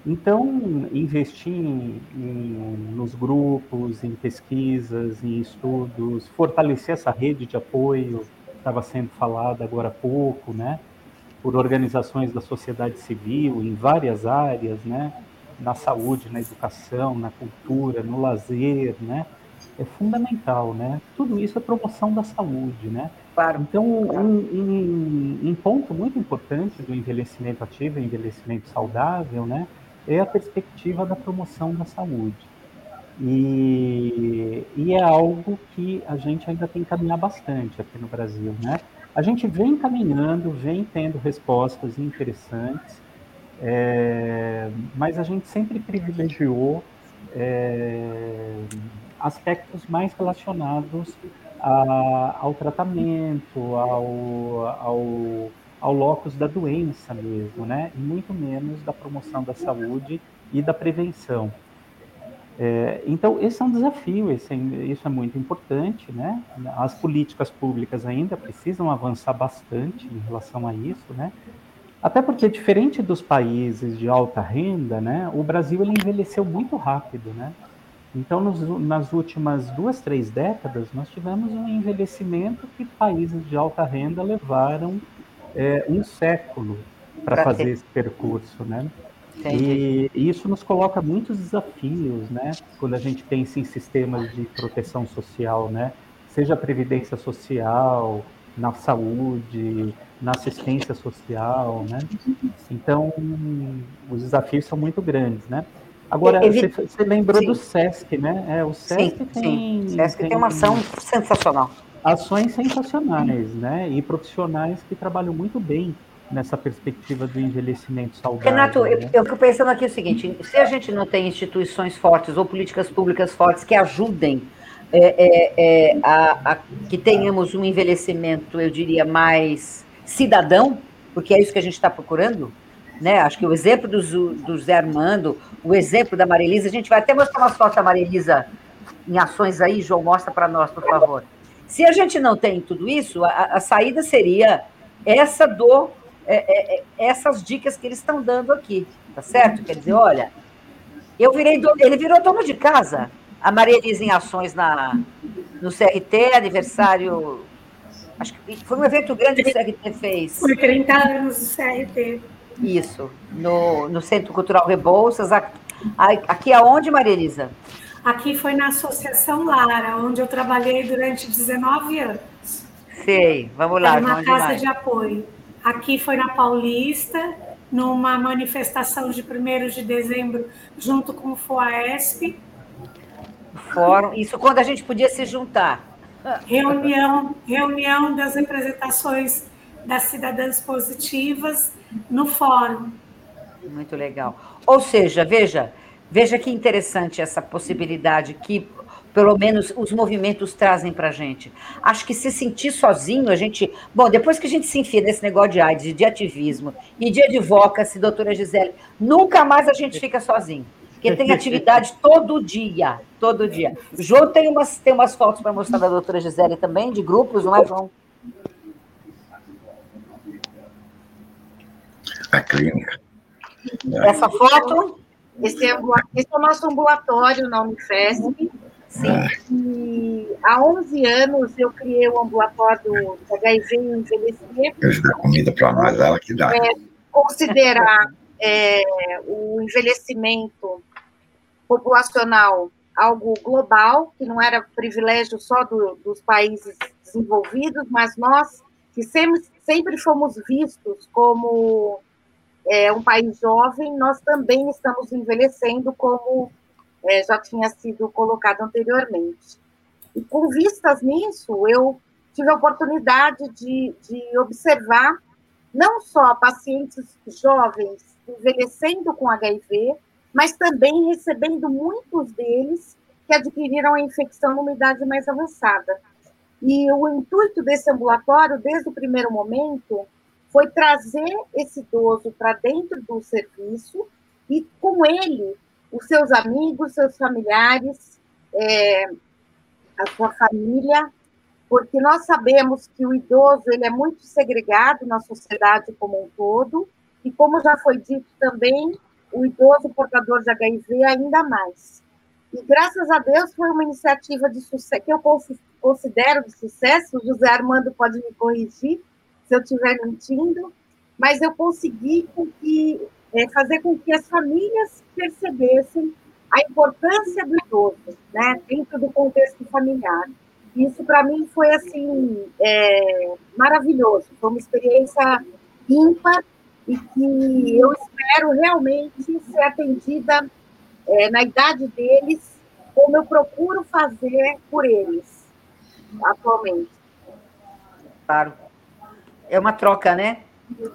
Então, investir em, em, nos grupos, em pesquisas, em estudos, fortalecer essa rede de apoio, estava sendo falada agora há pouco, né? Por organizações da sociedade civil em várias áreas, né? Na saúde, na educação, na cultura, no lazer, né? é fundamental, né? Tudo isso é promoção da saúde, né? Claro. Então, um, um, um ponto muito importante do envelhecimento ativo, envelhecimento saudável, né? É a perspectiva da promoção da saúde. E, e é algo que a gente ainda tem que caminhar bastante aqui no Brasil, né? A gente vem caminhando, vem tendo respostas interessantes, é, mas a gente sempre privilegiou é, aspectos mais relacionados a, ao tratamento, ao, ao, ao locus da doença mesmo, né? E muito menos da promoção da saúde e da prevenção. É, então, esse é um desafio, esse, é, isso é muito importante, né? As políticas públicas ainda precisam avançar bastante em relação a isso, né? Até porque, diferente dos países de alta renda, né, o Brasil ele envelheceu muito rápido, né? Então, nos, nas últimas duas, três décadas, nós tivemos um envelhecimento que países de alta renda levaram é, um século para fazer ter. esse percurso, né? E, e isso nos coloca muitos desafios, né? Quando a gente pensa em sistemas de proteção social, né? Seja a previdência social, na saúde, na assistência social, né? Então, os desafios são muito grandes, né? Agora, você, você lembrou sim. do SESC, né? É, o SESC sim, tem. Sim. O SESC tem, tem uma ação sensacional. Ações sensacionais, né? E profissionais que trabalham muito bem nessa perspectiva do envelhecimento saudável. Renato, né? eu, eu fico pensando aqui o seguinte: se a gente não tem instituições fortes ou políticas públicas fortes que ajudem é, é, é, a, a, que tenhamos um envelhecimento, eu diria, mais cidadão, porque é isso que a gente está procurando, né? Acho que o exemplo do, do Zé Armando, o exemplo da Maria Elisa, a gente vai até mostrar umas fotos da Maria Elisa em ações aí, João, mostra para nós, por favor. Se a gente não tem tudo isso, a, a saída seria essa do é, é, é essas dicas que eles estão dando aqui, tá certo? Quer dizer, olha, eu virei ele virou dono de casa. A Maria Elisa em ações na no CRT, aniversário Acho que foi um evento grande que o CRT fez. Foi 30 anos do CRT. Isso, no, no Centro Cultural Rebouças. Aqui aonde, Maria Elisa? Aqui foi na Associação Lara, onde eu trabalhei durante 19 anos. Sei, vamos lá. Era uma casa mais. de apoio. aqui foi na Paulista, numa manifestação de 1 de dezembro, junto com o FOAESP. Fórum, isso quando a gente podia se juntar. Reunião, reunião das representações das cidadãs positivas no fórum. Muito legal. Ou seja, veja, veja que interessante essa possibilidade que pelo menos os movimentos trazem para a gente. Acho que se sentir sozinho, a gente. Bom, depois que a gente se enfia nesse negócio de AIDS, de ativismo e de advocacy, doutora Gisele, nunca mais a gente fica sozinho. Porque tem atividade todo dia, todo dia. O João tem umas, tem umas fotos para mostrar da doutora Gisele também, de grupos, não é, João? A clínica. Essa foto? Esse é, esse é o nosso ambulatório na Unifesp. Sim. E há 11 anos eu criei o ambulatório do HIV e envelhecer. Eu dou comida para nós, ela que dá. É, considerar é, o envelhecimento populacional algo global, que não era privilégio só do, dos países desenvolvidos, mas nós, que sempre, sempre fomos vistos como é, um país jovem, nós também estamos envelhecendo como é, já tinha sido colocado anteriormente. E com vistas nisso, eu tive a oportunidade de, de observar não só pacientes jovens envelhecendo com HIV, mas também recebendo muitos deles que adquiriram a infecção numa idade mais avançada. E o intuito desse ambulatório, desde o primeiro momento, foi trazer esse idoso para dentro do serviço e, com ele, os seus amigos, seus familiares, é, a sua família, porque nós sabemos que o idoso ele é muito segregado na sociedade como um todo, e como já foi dito também, o idoso portador de HIV ainda mais. E graças a Deus foi uma iniciativa de sucesso, que eu considero de sucesso, o José Armando pode me corrigir se eu estiver mentindo, mas eu consegui que é, fazer com que as famílias percebessem a importância do idoso, né, dentro do contexto familiar. Isso para mim foi assim é, maravilhoso, foi uma experiência ímpar e que eu espero realmente ser atendida é, na idade deles, como eu procuro fazer por eles atualmente. Claro. É uma troca, né?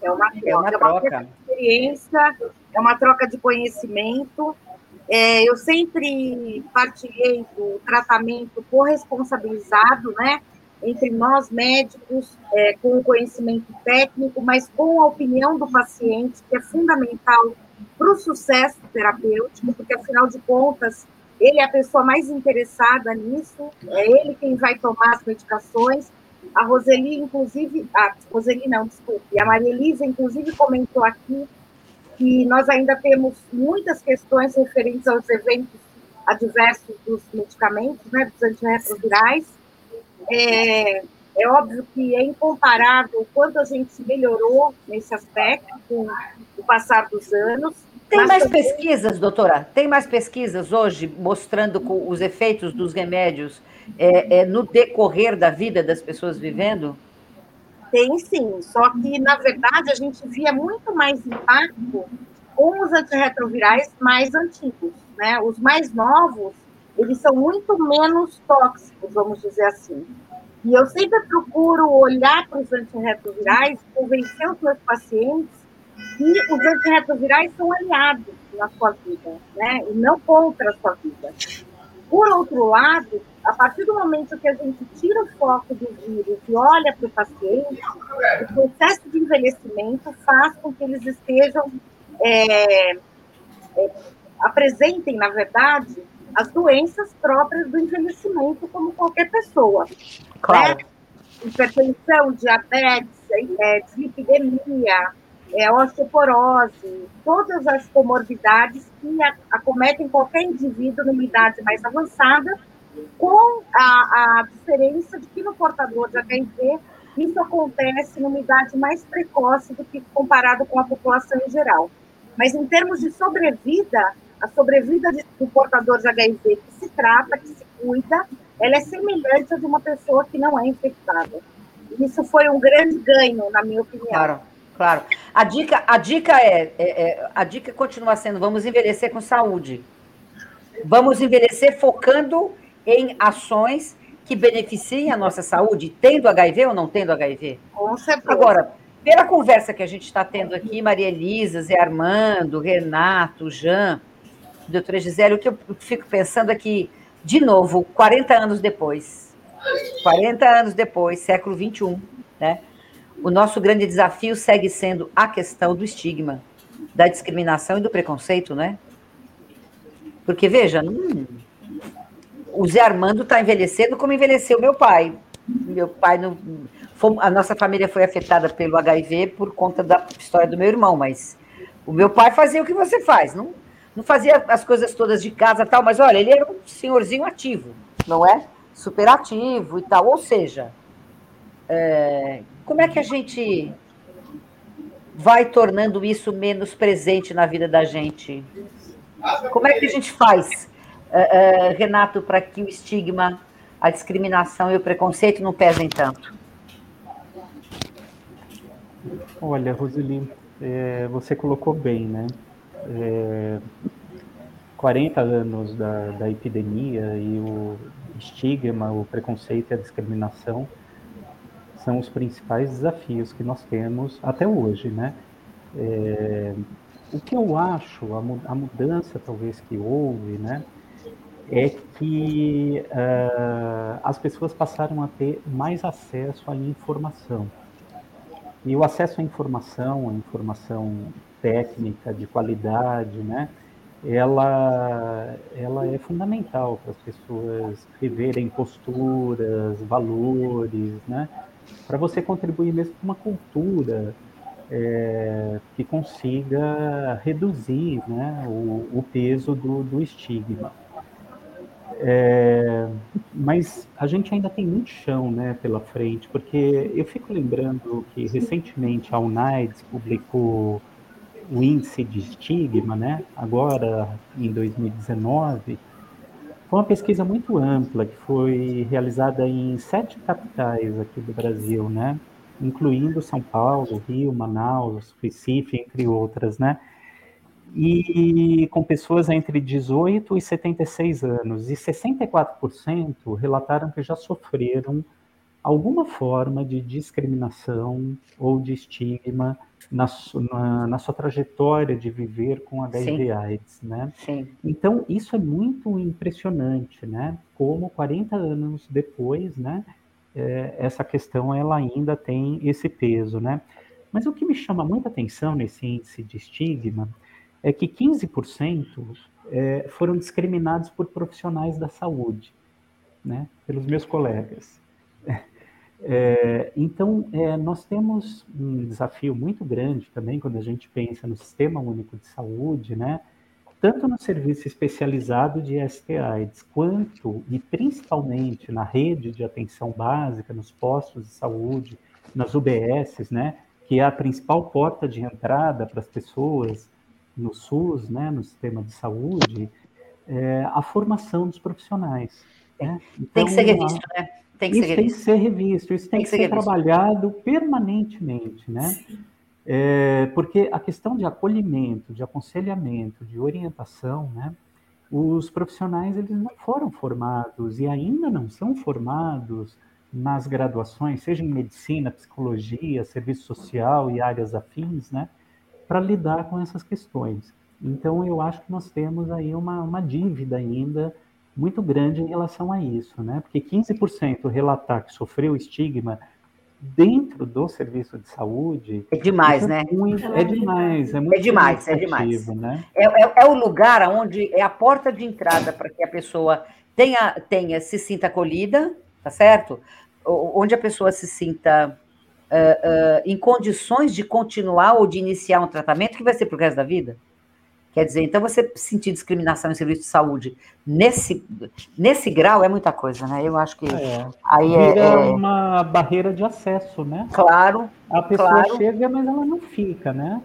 É uma, é uma, é uma troca. de experiência, é uma troca de conhecimento. É, eu sempre partilhei do tratamento corresponsabilizado, né? Entre nós médicos, é, com o conhecimento técnico, mas com a opinião do paciente, que é fundamental para o sucesso terapêutico, porque afinal de contas, ele é a pessoa mais interessada nisso, é ele quem vai tomar as medicações a Roseli, inclusive, a Roseli não, desculpe, a Maria Elisa, inclusive, comentou aqui que nós ainda temos muitas questões referentes aos eventos adversos dos medicamentos, né, dos antirretrovirais. É, é óbvio que é incomparável o quanto a gente melhorou nesse aspecto com o passar dos anos. Tem mais também... pesquisas, doutora? Tem mais pesquisas hoje mostrando os efeitos dos remédios é, é, no decorrer da vida das pessoas vivendo? Tem sim, só que, na verdade, a gente via muito mais impacto com os antirretrovirais mais antigos. Né? Os mais novos, eles são muito menos tóxicos, vamos dizer assim. E eu sempre procuro olhar para os antirretrovirais, convencer os meus pacientes que os antirretrovirais são aliados na sua vida, né? E não contra a sua vida. Por outro lado, a partir do momento que a gente tira o foco do vírus e olha para o paciente, o processo de envelhecimento faz com que eles estejam, é, é, apresentem, na verdade, as doenças próprias do envelhecimento, como qualquer pessoa. Claro. Né? Hipertensão, diabetes, é, dislipidemia, é, osteoporose, todas as comorbidades que acometem qualquer indivíduo numa idade mais avançada, com a, a diferença de que no portador de HIV isso acontece numa idade mais precoce do que comparado com a população em geral. Mas em termos de sobrevida, a sobrevida de, do portador de HIV que se trata, que se cuida, ela é semelhante a de uma pessoa que não é infectada. Isso foi um grande ganho, na minha opinião. Claro. Claro. A dica, a dica é, é, é, a dica continua sendo: vamos envelhecer com saúde. Vamos envelhecer focando em ações que beneficiem a nossa saúde, tendo HIV ou não tendo HIV. Com certeza. Agora, pela conversa que a gente está tendo aqui, Maria Elisa, Zé Armando, Renato, Jean, doutora Gisele, o que eu fico pensando é que, de novo, 40 anos depois, 40 anos depois, século XXI, né? O nosso grande desafio segue sendo a questão do estigma, da discriminação e do preconceito, né? Porque, veja, hum, o Zé Armando está envelhecendo como envelheceu meu pai. Meu pai, não, a nossa família foi afetada pelo HIV por conta da história do meu irmão, mas o meu pai fazia o que você faz, não, não fazia as coisas todas de casa tal, mas olha, ele era um senhorzinho ativo, não é? Super ativo e tal. Ou seja, é, como é que a gente vai tornando isso menos presente na vida da gente? Como é que a gente faz, uh, uh, Renato, para que o estigma, a discriminação e o preconceito não pesem tanto? Olha, Roseli, é, você colocou bem, né? É, 40 anos da, da epidemia e o estigma, o preconceito e a discriminação são os principais desafios que nós temos até hoje, né? É, o que eu acho, a, mudança talvez que houve, né, é que uh, as pessoas passaram a ter mais acesso à informação. E o acesso à informação, a informação técnica, de qualidade, né, ela, ela é fundamental para as pessoas reverem posturas, valores, né, para você contribuir mesmo com uma cultura é, que consiga reduzir né, o, o peso do, do estigma. É, mas a gente ainda tem muito chão né, pela frente, porque eu fico lembrando que recentemente a UNAIDS publicou o índice de estigma, né, agora em 2019, foi uma pesquisa muito ampla que foi realizada em sete capitais aqui do Brasil, né? Incluindo São Paulo, Rio, Manaus, Recife, entre outras, né? E com pessoas entre 18 e 76 anos. E 64% relataram que já sofreram alguma forma de discriminação ou de estigma na, na, na, sua trajetória de viver com HIV AIDS, né? Sim. Então, isso é muito impressionante, né? Como 40 anos depois, né? É, essa questão, ela ainda tem esse peso, né? Mas o que me chama muita atenção nesse índice de estigma é que 15% é, foram discriminados por profissionais da saúde, né? Pelos meus colegas. É, então, é, nós temos um desafio muito grande também quando a gente pensa no Sistema Único de Saúde, né? Tanto no serviço especializado de STIs, quanto e principalmente na rede de atenção básica, nos postos de saúde, nas UBSs, né? Que é a principal porta de entrada para as pessoas no SUS, né? No sistema de saúde, é, a formação dos profissionais. Né? Então, Tem que ser então, revisto, né? Tem que isso ser tem que ser revisto, isso tem, tem que, que, ser, trabalhado permanentemente, né? É, porque a questão de acolhimento, de aconselhamento, de orientação, né? Os profissionais eles não foram formados e ainda não são formados nas graduações, seja em medicina, psicologia, serviço social e áreas afins, né? Para lidar com essas questões. Então, eu acho que nós temos aí uma, uma dívida ainda muito grande em relação a isso, né? Porque 15% relatar que sofreu estigma dentro do serviço de saúde é demais, é né? Muito, é demais, é muito é demais, é demais. Né? É, é, é, o lugar onde é a porta de entrada para que a pessoa tenha, tenha se sinta acolhida, tá certo? Onde a pessoa se sinta uh, uh, em condições de continuar ou de iniciar um tratamento que vai ser para o resto da vida. Quer dizer, então você sentir discriminação em serviço de saúde nesse, nesse grau é muita coisa, né? Eu acho que é. aí é, é, uma barreira de acesso, né? Claro. A pessoa claro. chega, mas ela não fica, né?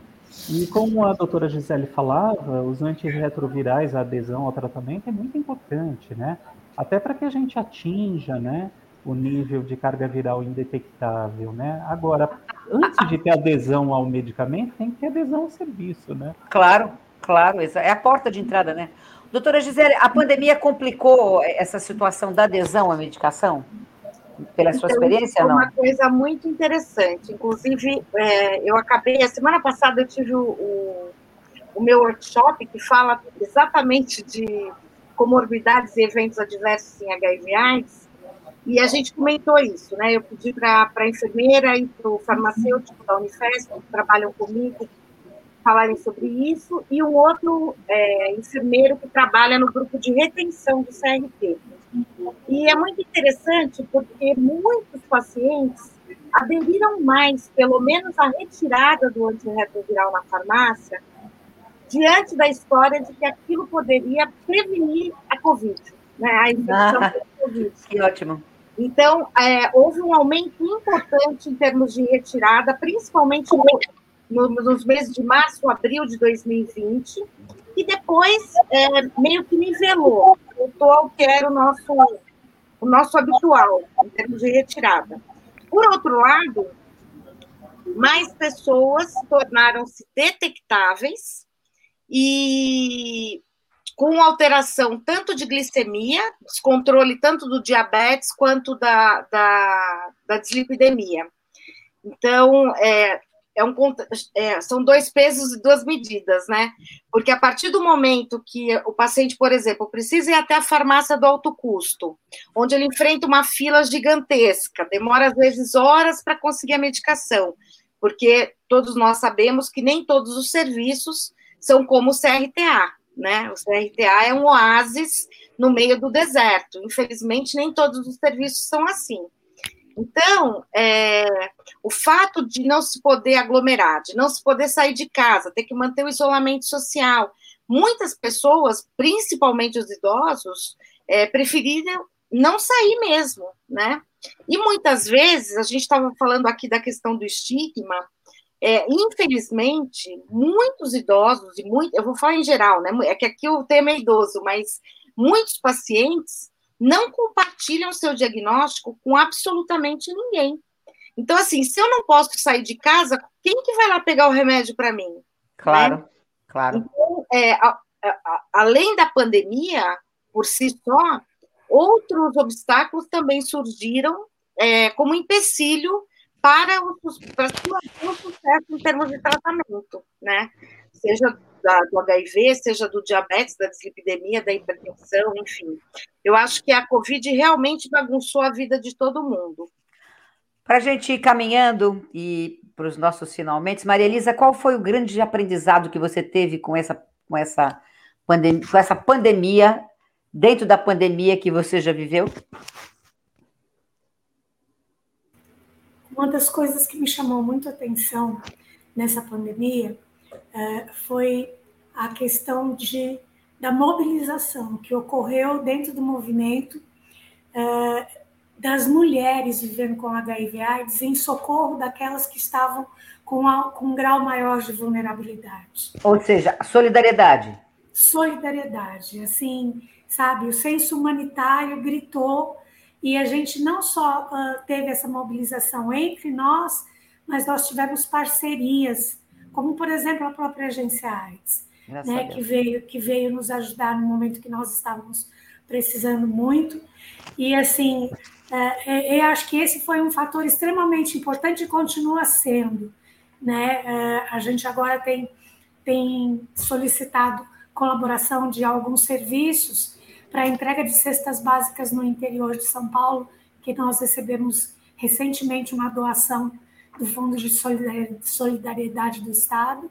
E como a doutora Gisele falava, os antirretrovirais, a adesão ao tratamento é muito importante, né? Até para que a gente atinja, né? o nível de carga viral indetectável, né? Agora, antes de ter adesão ao medicamento, tem que ter adesão ao serviço, né? Claro, claro, é a porta de entrada, né? Doutora Gisele, a pandemia complicou essa situação da adesão à medicação? Pela sua então, experiência, não? É uma coisa muito interessante. Inclusive, é, eu acabei, a semana passada eu tive o, o, o meu workshop que fala exatamente de comorbidades e eventos adversos em HIV AIDS, e a gente comentou isso, né? Eu pedi para a enfermeira e para o farmacêutico da Unifesp, que trabalham comigo, falarem sobre isso, e um outro é, enfermeiro que trabalha no grupo de retenção do CRT. E é muito interessante porque muitos pacientes aderiram mais, pelo menos, à retirada do antirretroviral na farmácia, diante da história de que aquilo poderia prevenir a Covid, né? a infecção ah, Covid. Que ótimo. Então, é, houve um aumento importante em termos de retirada, principalmente no, no, nos meses de março, abril de 2020, e depois é, meio que nivelou, voltou ao que era o nosso, o nosso habitual, em termos de retirada. Por outro lado, mais pessoas tornaram-se detectáveis e com alteração tanto de glicemia, descontrole tanto do diabetes quanto da, da, da dislipidemia. Então, é, é um, é, são dois pesos e duas medidas, né? Porque a partir do momento que o paciente, por exemplo, precisa ir até a farmácia do alto custo, onde ele enfrenta uma fila gigantesca, demora às vezes horas para conseguir a medicação, porque todos nós sabemos que nem todos os serviços são como o CRTA, né? O CRTA é um oásis no meio do deserto. Infelizmente, nem todos os serviços são assim. Então, é, o fato de não se poder aglomerar, de não se poder sair de casa, ter que manter o isolamento social, muitas pessoas, principalmente os idosos, é, preferiram não sair mesmo, né? E muitas vezes, a gente estava falando aqui da questão do estigma, é, infelizmente, muitos idosos, e muito, eu vou falar em geral, né? É que aqui o tema é idoso, mas muitos pacientes não compartilham seu diagnóstico com absolutamente ninguém. Então, assim, se eu não posso sair de casa, quem que vai lá pegar o remédio para mim? Claro, né? claro. Então, é, a, a, além da pandemia, por si só, outros obstáculos também surgiram é, como empecilho para o, para o sucesso em termos de tratamento, né? Seja da, do HIV, seja do diabetes, da dislipidemia, da hipertensão, enfim. Eu acho que a Covid realmente bagunçou a vida de todo mundo. Para a gente ir caminhando e para os nossos finalmente, Maria Elisa, qual foi o grande aprendizado que você teve com essa, com essa, pandemia, com essa pandemia, dentro da pandemia que você já viveu? Uma das coisas que me chamou muito a atenção nessa pandemia foi a questão de, da mobilização que ocorreu dentro do movimento é, das mulheres vivendo com HIV/AIDS em socorro daquelas que estavam com, a, com um grau maior de vulnerabilidade. Ou seja, solidariedade. Solidariedade, assim, sabe? O senso humanitário gritou e a gente não só uh, teve essa mobilização entre nós, mas nós tivemos parcerias, como por exemplo a própria agência AIDS, né, que veio que veio nos ajudar no momento que nós estávamos precisando muito. E assim, uh, eu acho que esse foi um fator extremamente importante e continua sendo. Né? Uh, a gente agora tem, tem solicitado colaboração de alguns serviços para a entrega de cestas básicas no interior de São Paulo, que nós recebemos recentemente uma doação do Fundo de Solidariedade do Estado.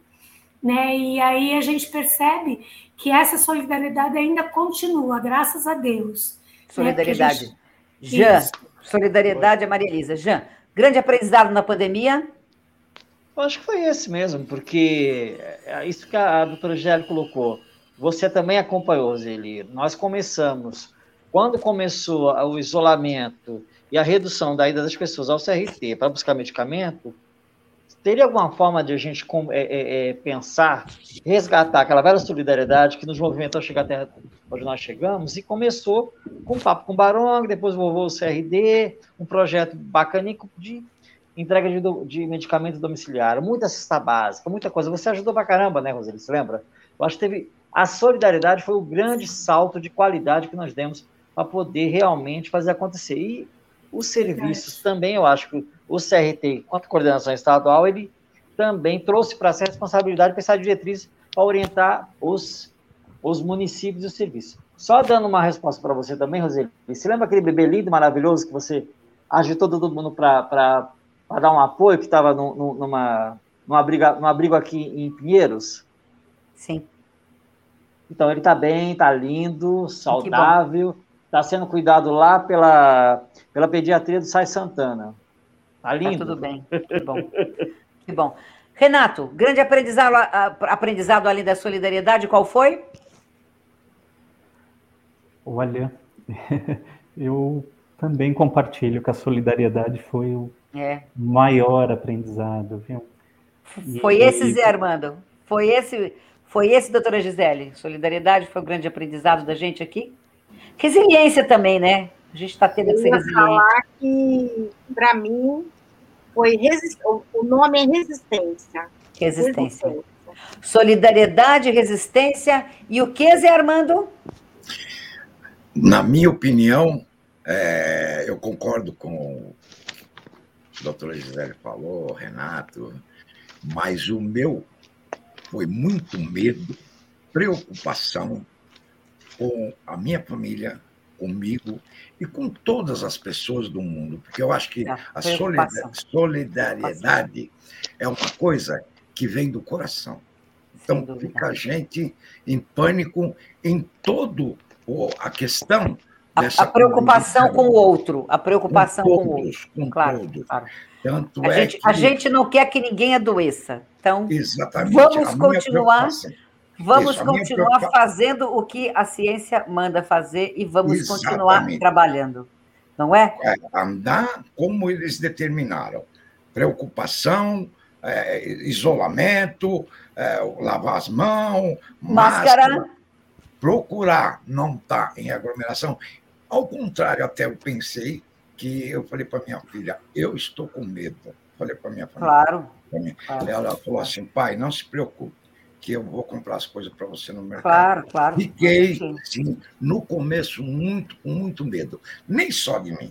Né? E aí a gente percebe que essa solidariedade ainda continua, graças a Deus. Né? Solidariedade. Né? Gente... Jean, Isso. solidariedade a Maria Elisa. Jean, grande aprendizado na pandemia? Eu acho que foi esse mesmo, porque é isso que a doutora Gélia colocou. Você também acompanhou, Zeli. Nós começamos, quando começou o isolamento e a redução da ida das pessoas ao CRT para buscar medicamento, teria alguma forma de a gente é, é, é, pensar, resgatar aquela velha solidariedade que nos movimentou a chegar até onde nós chegamos, e começou com um papo com o Barong, depois vovô o CRD, um projeto bacanico de entrega de, de medicamento domiciliar, muita cesta básica, muita coisa. Você ajudou pra caramba, né, Roseli? Você lembra? Eu acho que teve. A solidariedade foi o grande salto de qualidade que nós demos para poder realmente fazer acontecer. E os serviços também, eu acho que o CRT, quanto coordenação estadual, ele também trouxe para si a responsabilidade de pensar diretriz para orientar os, os municípios e os serviços. Só dando uma resposta para você também, Roseli, você lembra aquele bebê lindo, maravilhoso, que você agitou todo mundo para dar um apoio, que estava numa, numa, abrigo, num abrigo aqui em Pinheiros? Sim. Então, ele está bem, está lindo, saudável, está sendo cuidado lá pela, pela pediatria do Sai Santana. Está lindo. Tá tudo bem, que bom. que bom. Renato, grande aprendizado, aprendizado além da solidariedade, qual foi? Olha, <laughs> eu também compartilho que a solidariedade foi o é. maior aprendizado, viu? Foi e, esse, e... Zé Armando? Foi esse foi esse, doutora Gisele? Solidariedade foi o grande aprendizado da gente aqui? Resiliência também, né? A gente está tendo que ser resiliente. falar que, para mim, foi resist... o nome é resistência. resistência. Resistência. Solidariedade, resistência e o que, Zé Armando? Na minha opinião, é, eu concordo com o doutora Gisele falou, Renato, mas o meu foi muito medo, preocupação com a minha família, comigo e com todas as pessoas do mundo, porque eu acho que é, a solidariedade é uma coisa que vem do coração. Então, fica a gente em pânico em todo a questão a, a preocupação com o outro, a preocupação com, todos, com o outro. Com claro, todos. Claro. Tanto a, é gente, que... a gente não quer que ninguém adoeça. Então, Exatamente. vamos continuar. Vamos Isso, continuar fazendo o que a ciência manda fazer e vamos Exatamente. continuar trabalhando, não é? é? Andar como eles determinaram. Preocupação, é, isolamento, é, lavar as mãos, máscara. máscara procurar não estar tá em aglomeração. Ao contrário, até eu pensei que eu falei para minha filha, eu estou com medo. Falei para minha família. Claro. Minha, claro. Ela falou assim, pai, não se preocupe, que eu vou comprar as coisas para você no mercado. Claro, claro. Fiquei, sim, no começo, muito, com muito medo. Nem só de mim.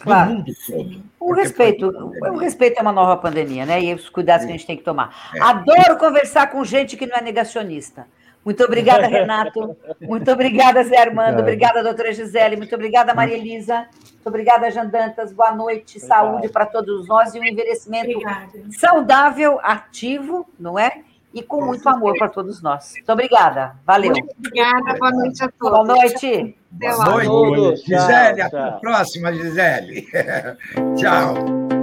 Claro. Do mundo todo. O respeito, o respeito é uma nova pandemia, né? E os cuidados sim. que a gente tem que tomar. É. Adoro conversar com gente que não é negacionista. Muito obrigada, <laughs> Renato. Muito obrigada, Zé Armando. Obrigada, doutora Gisele. Muito obrigada, Maria Elisa. Muito obrigada, Jandantas. Boa noite, Obrigado. saúde para todos nós e um envelhecimento obrigada. saudável, ativo, não é? E com muito amor para todos nós. Muito obrigada. Valeu. Muito obrigada. Boa noite a todos. Boa noite. Boa noite, Gisele. Até a próxima, Gisele. <laughs> Tchau.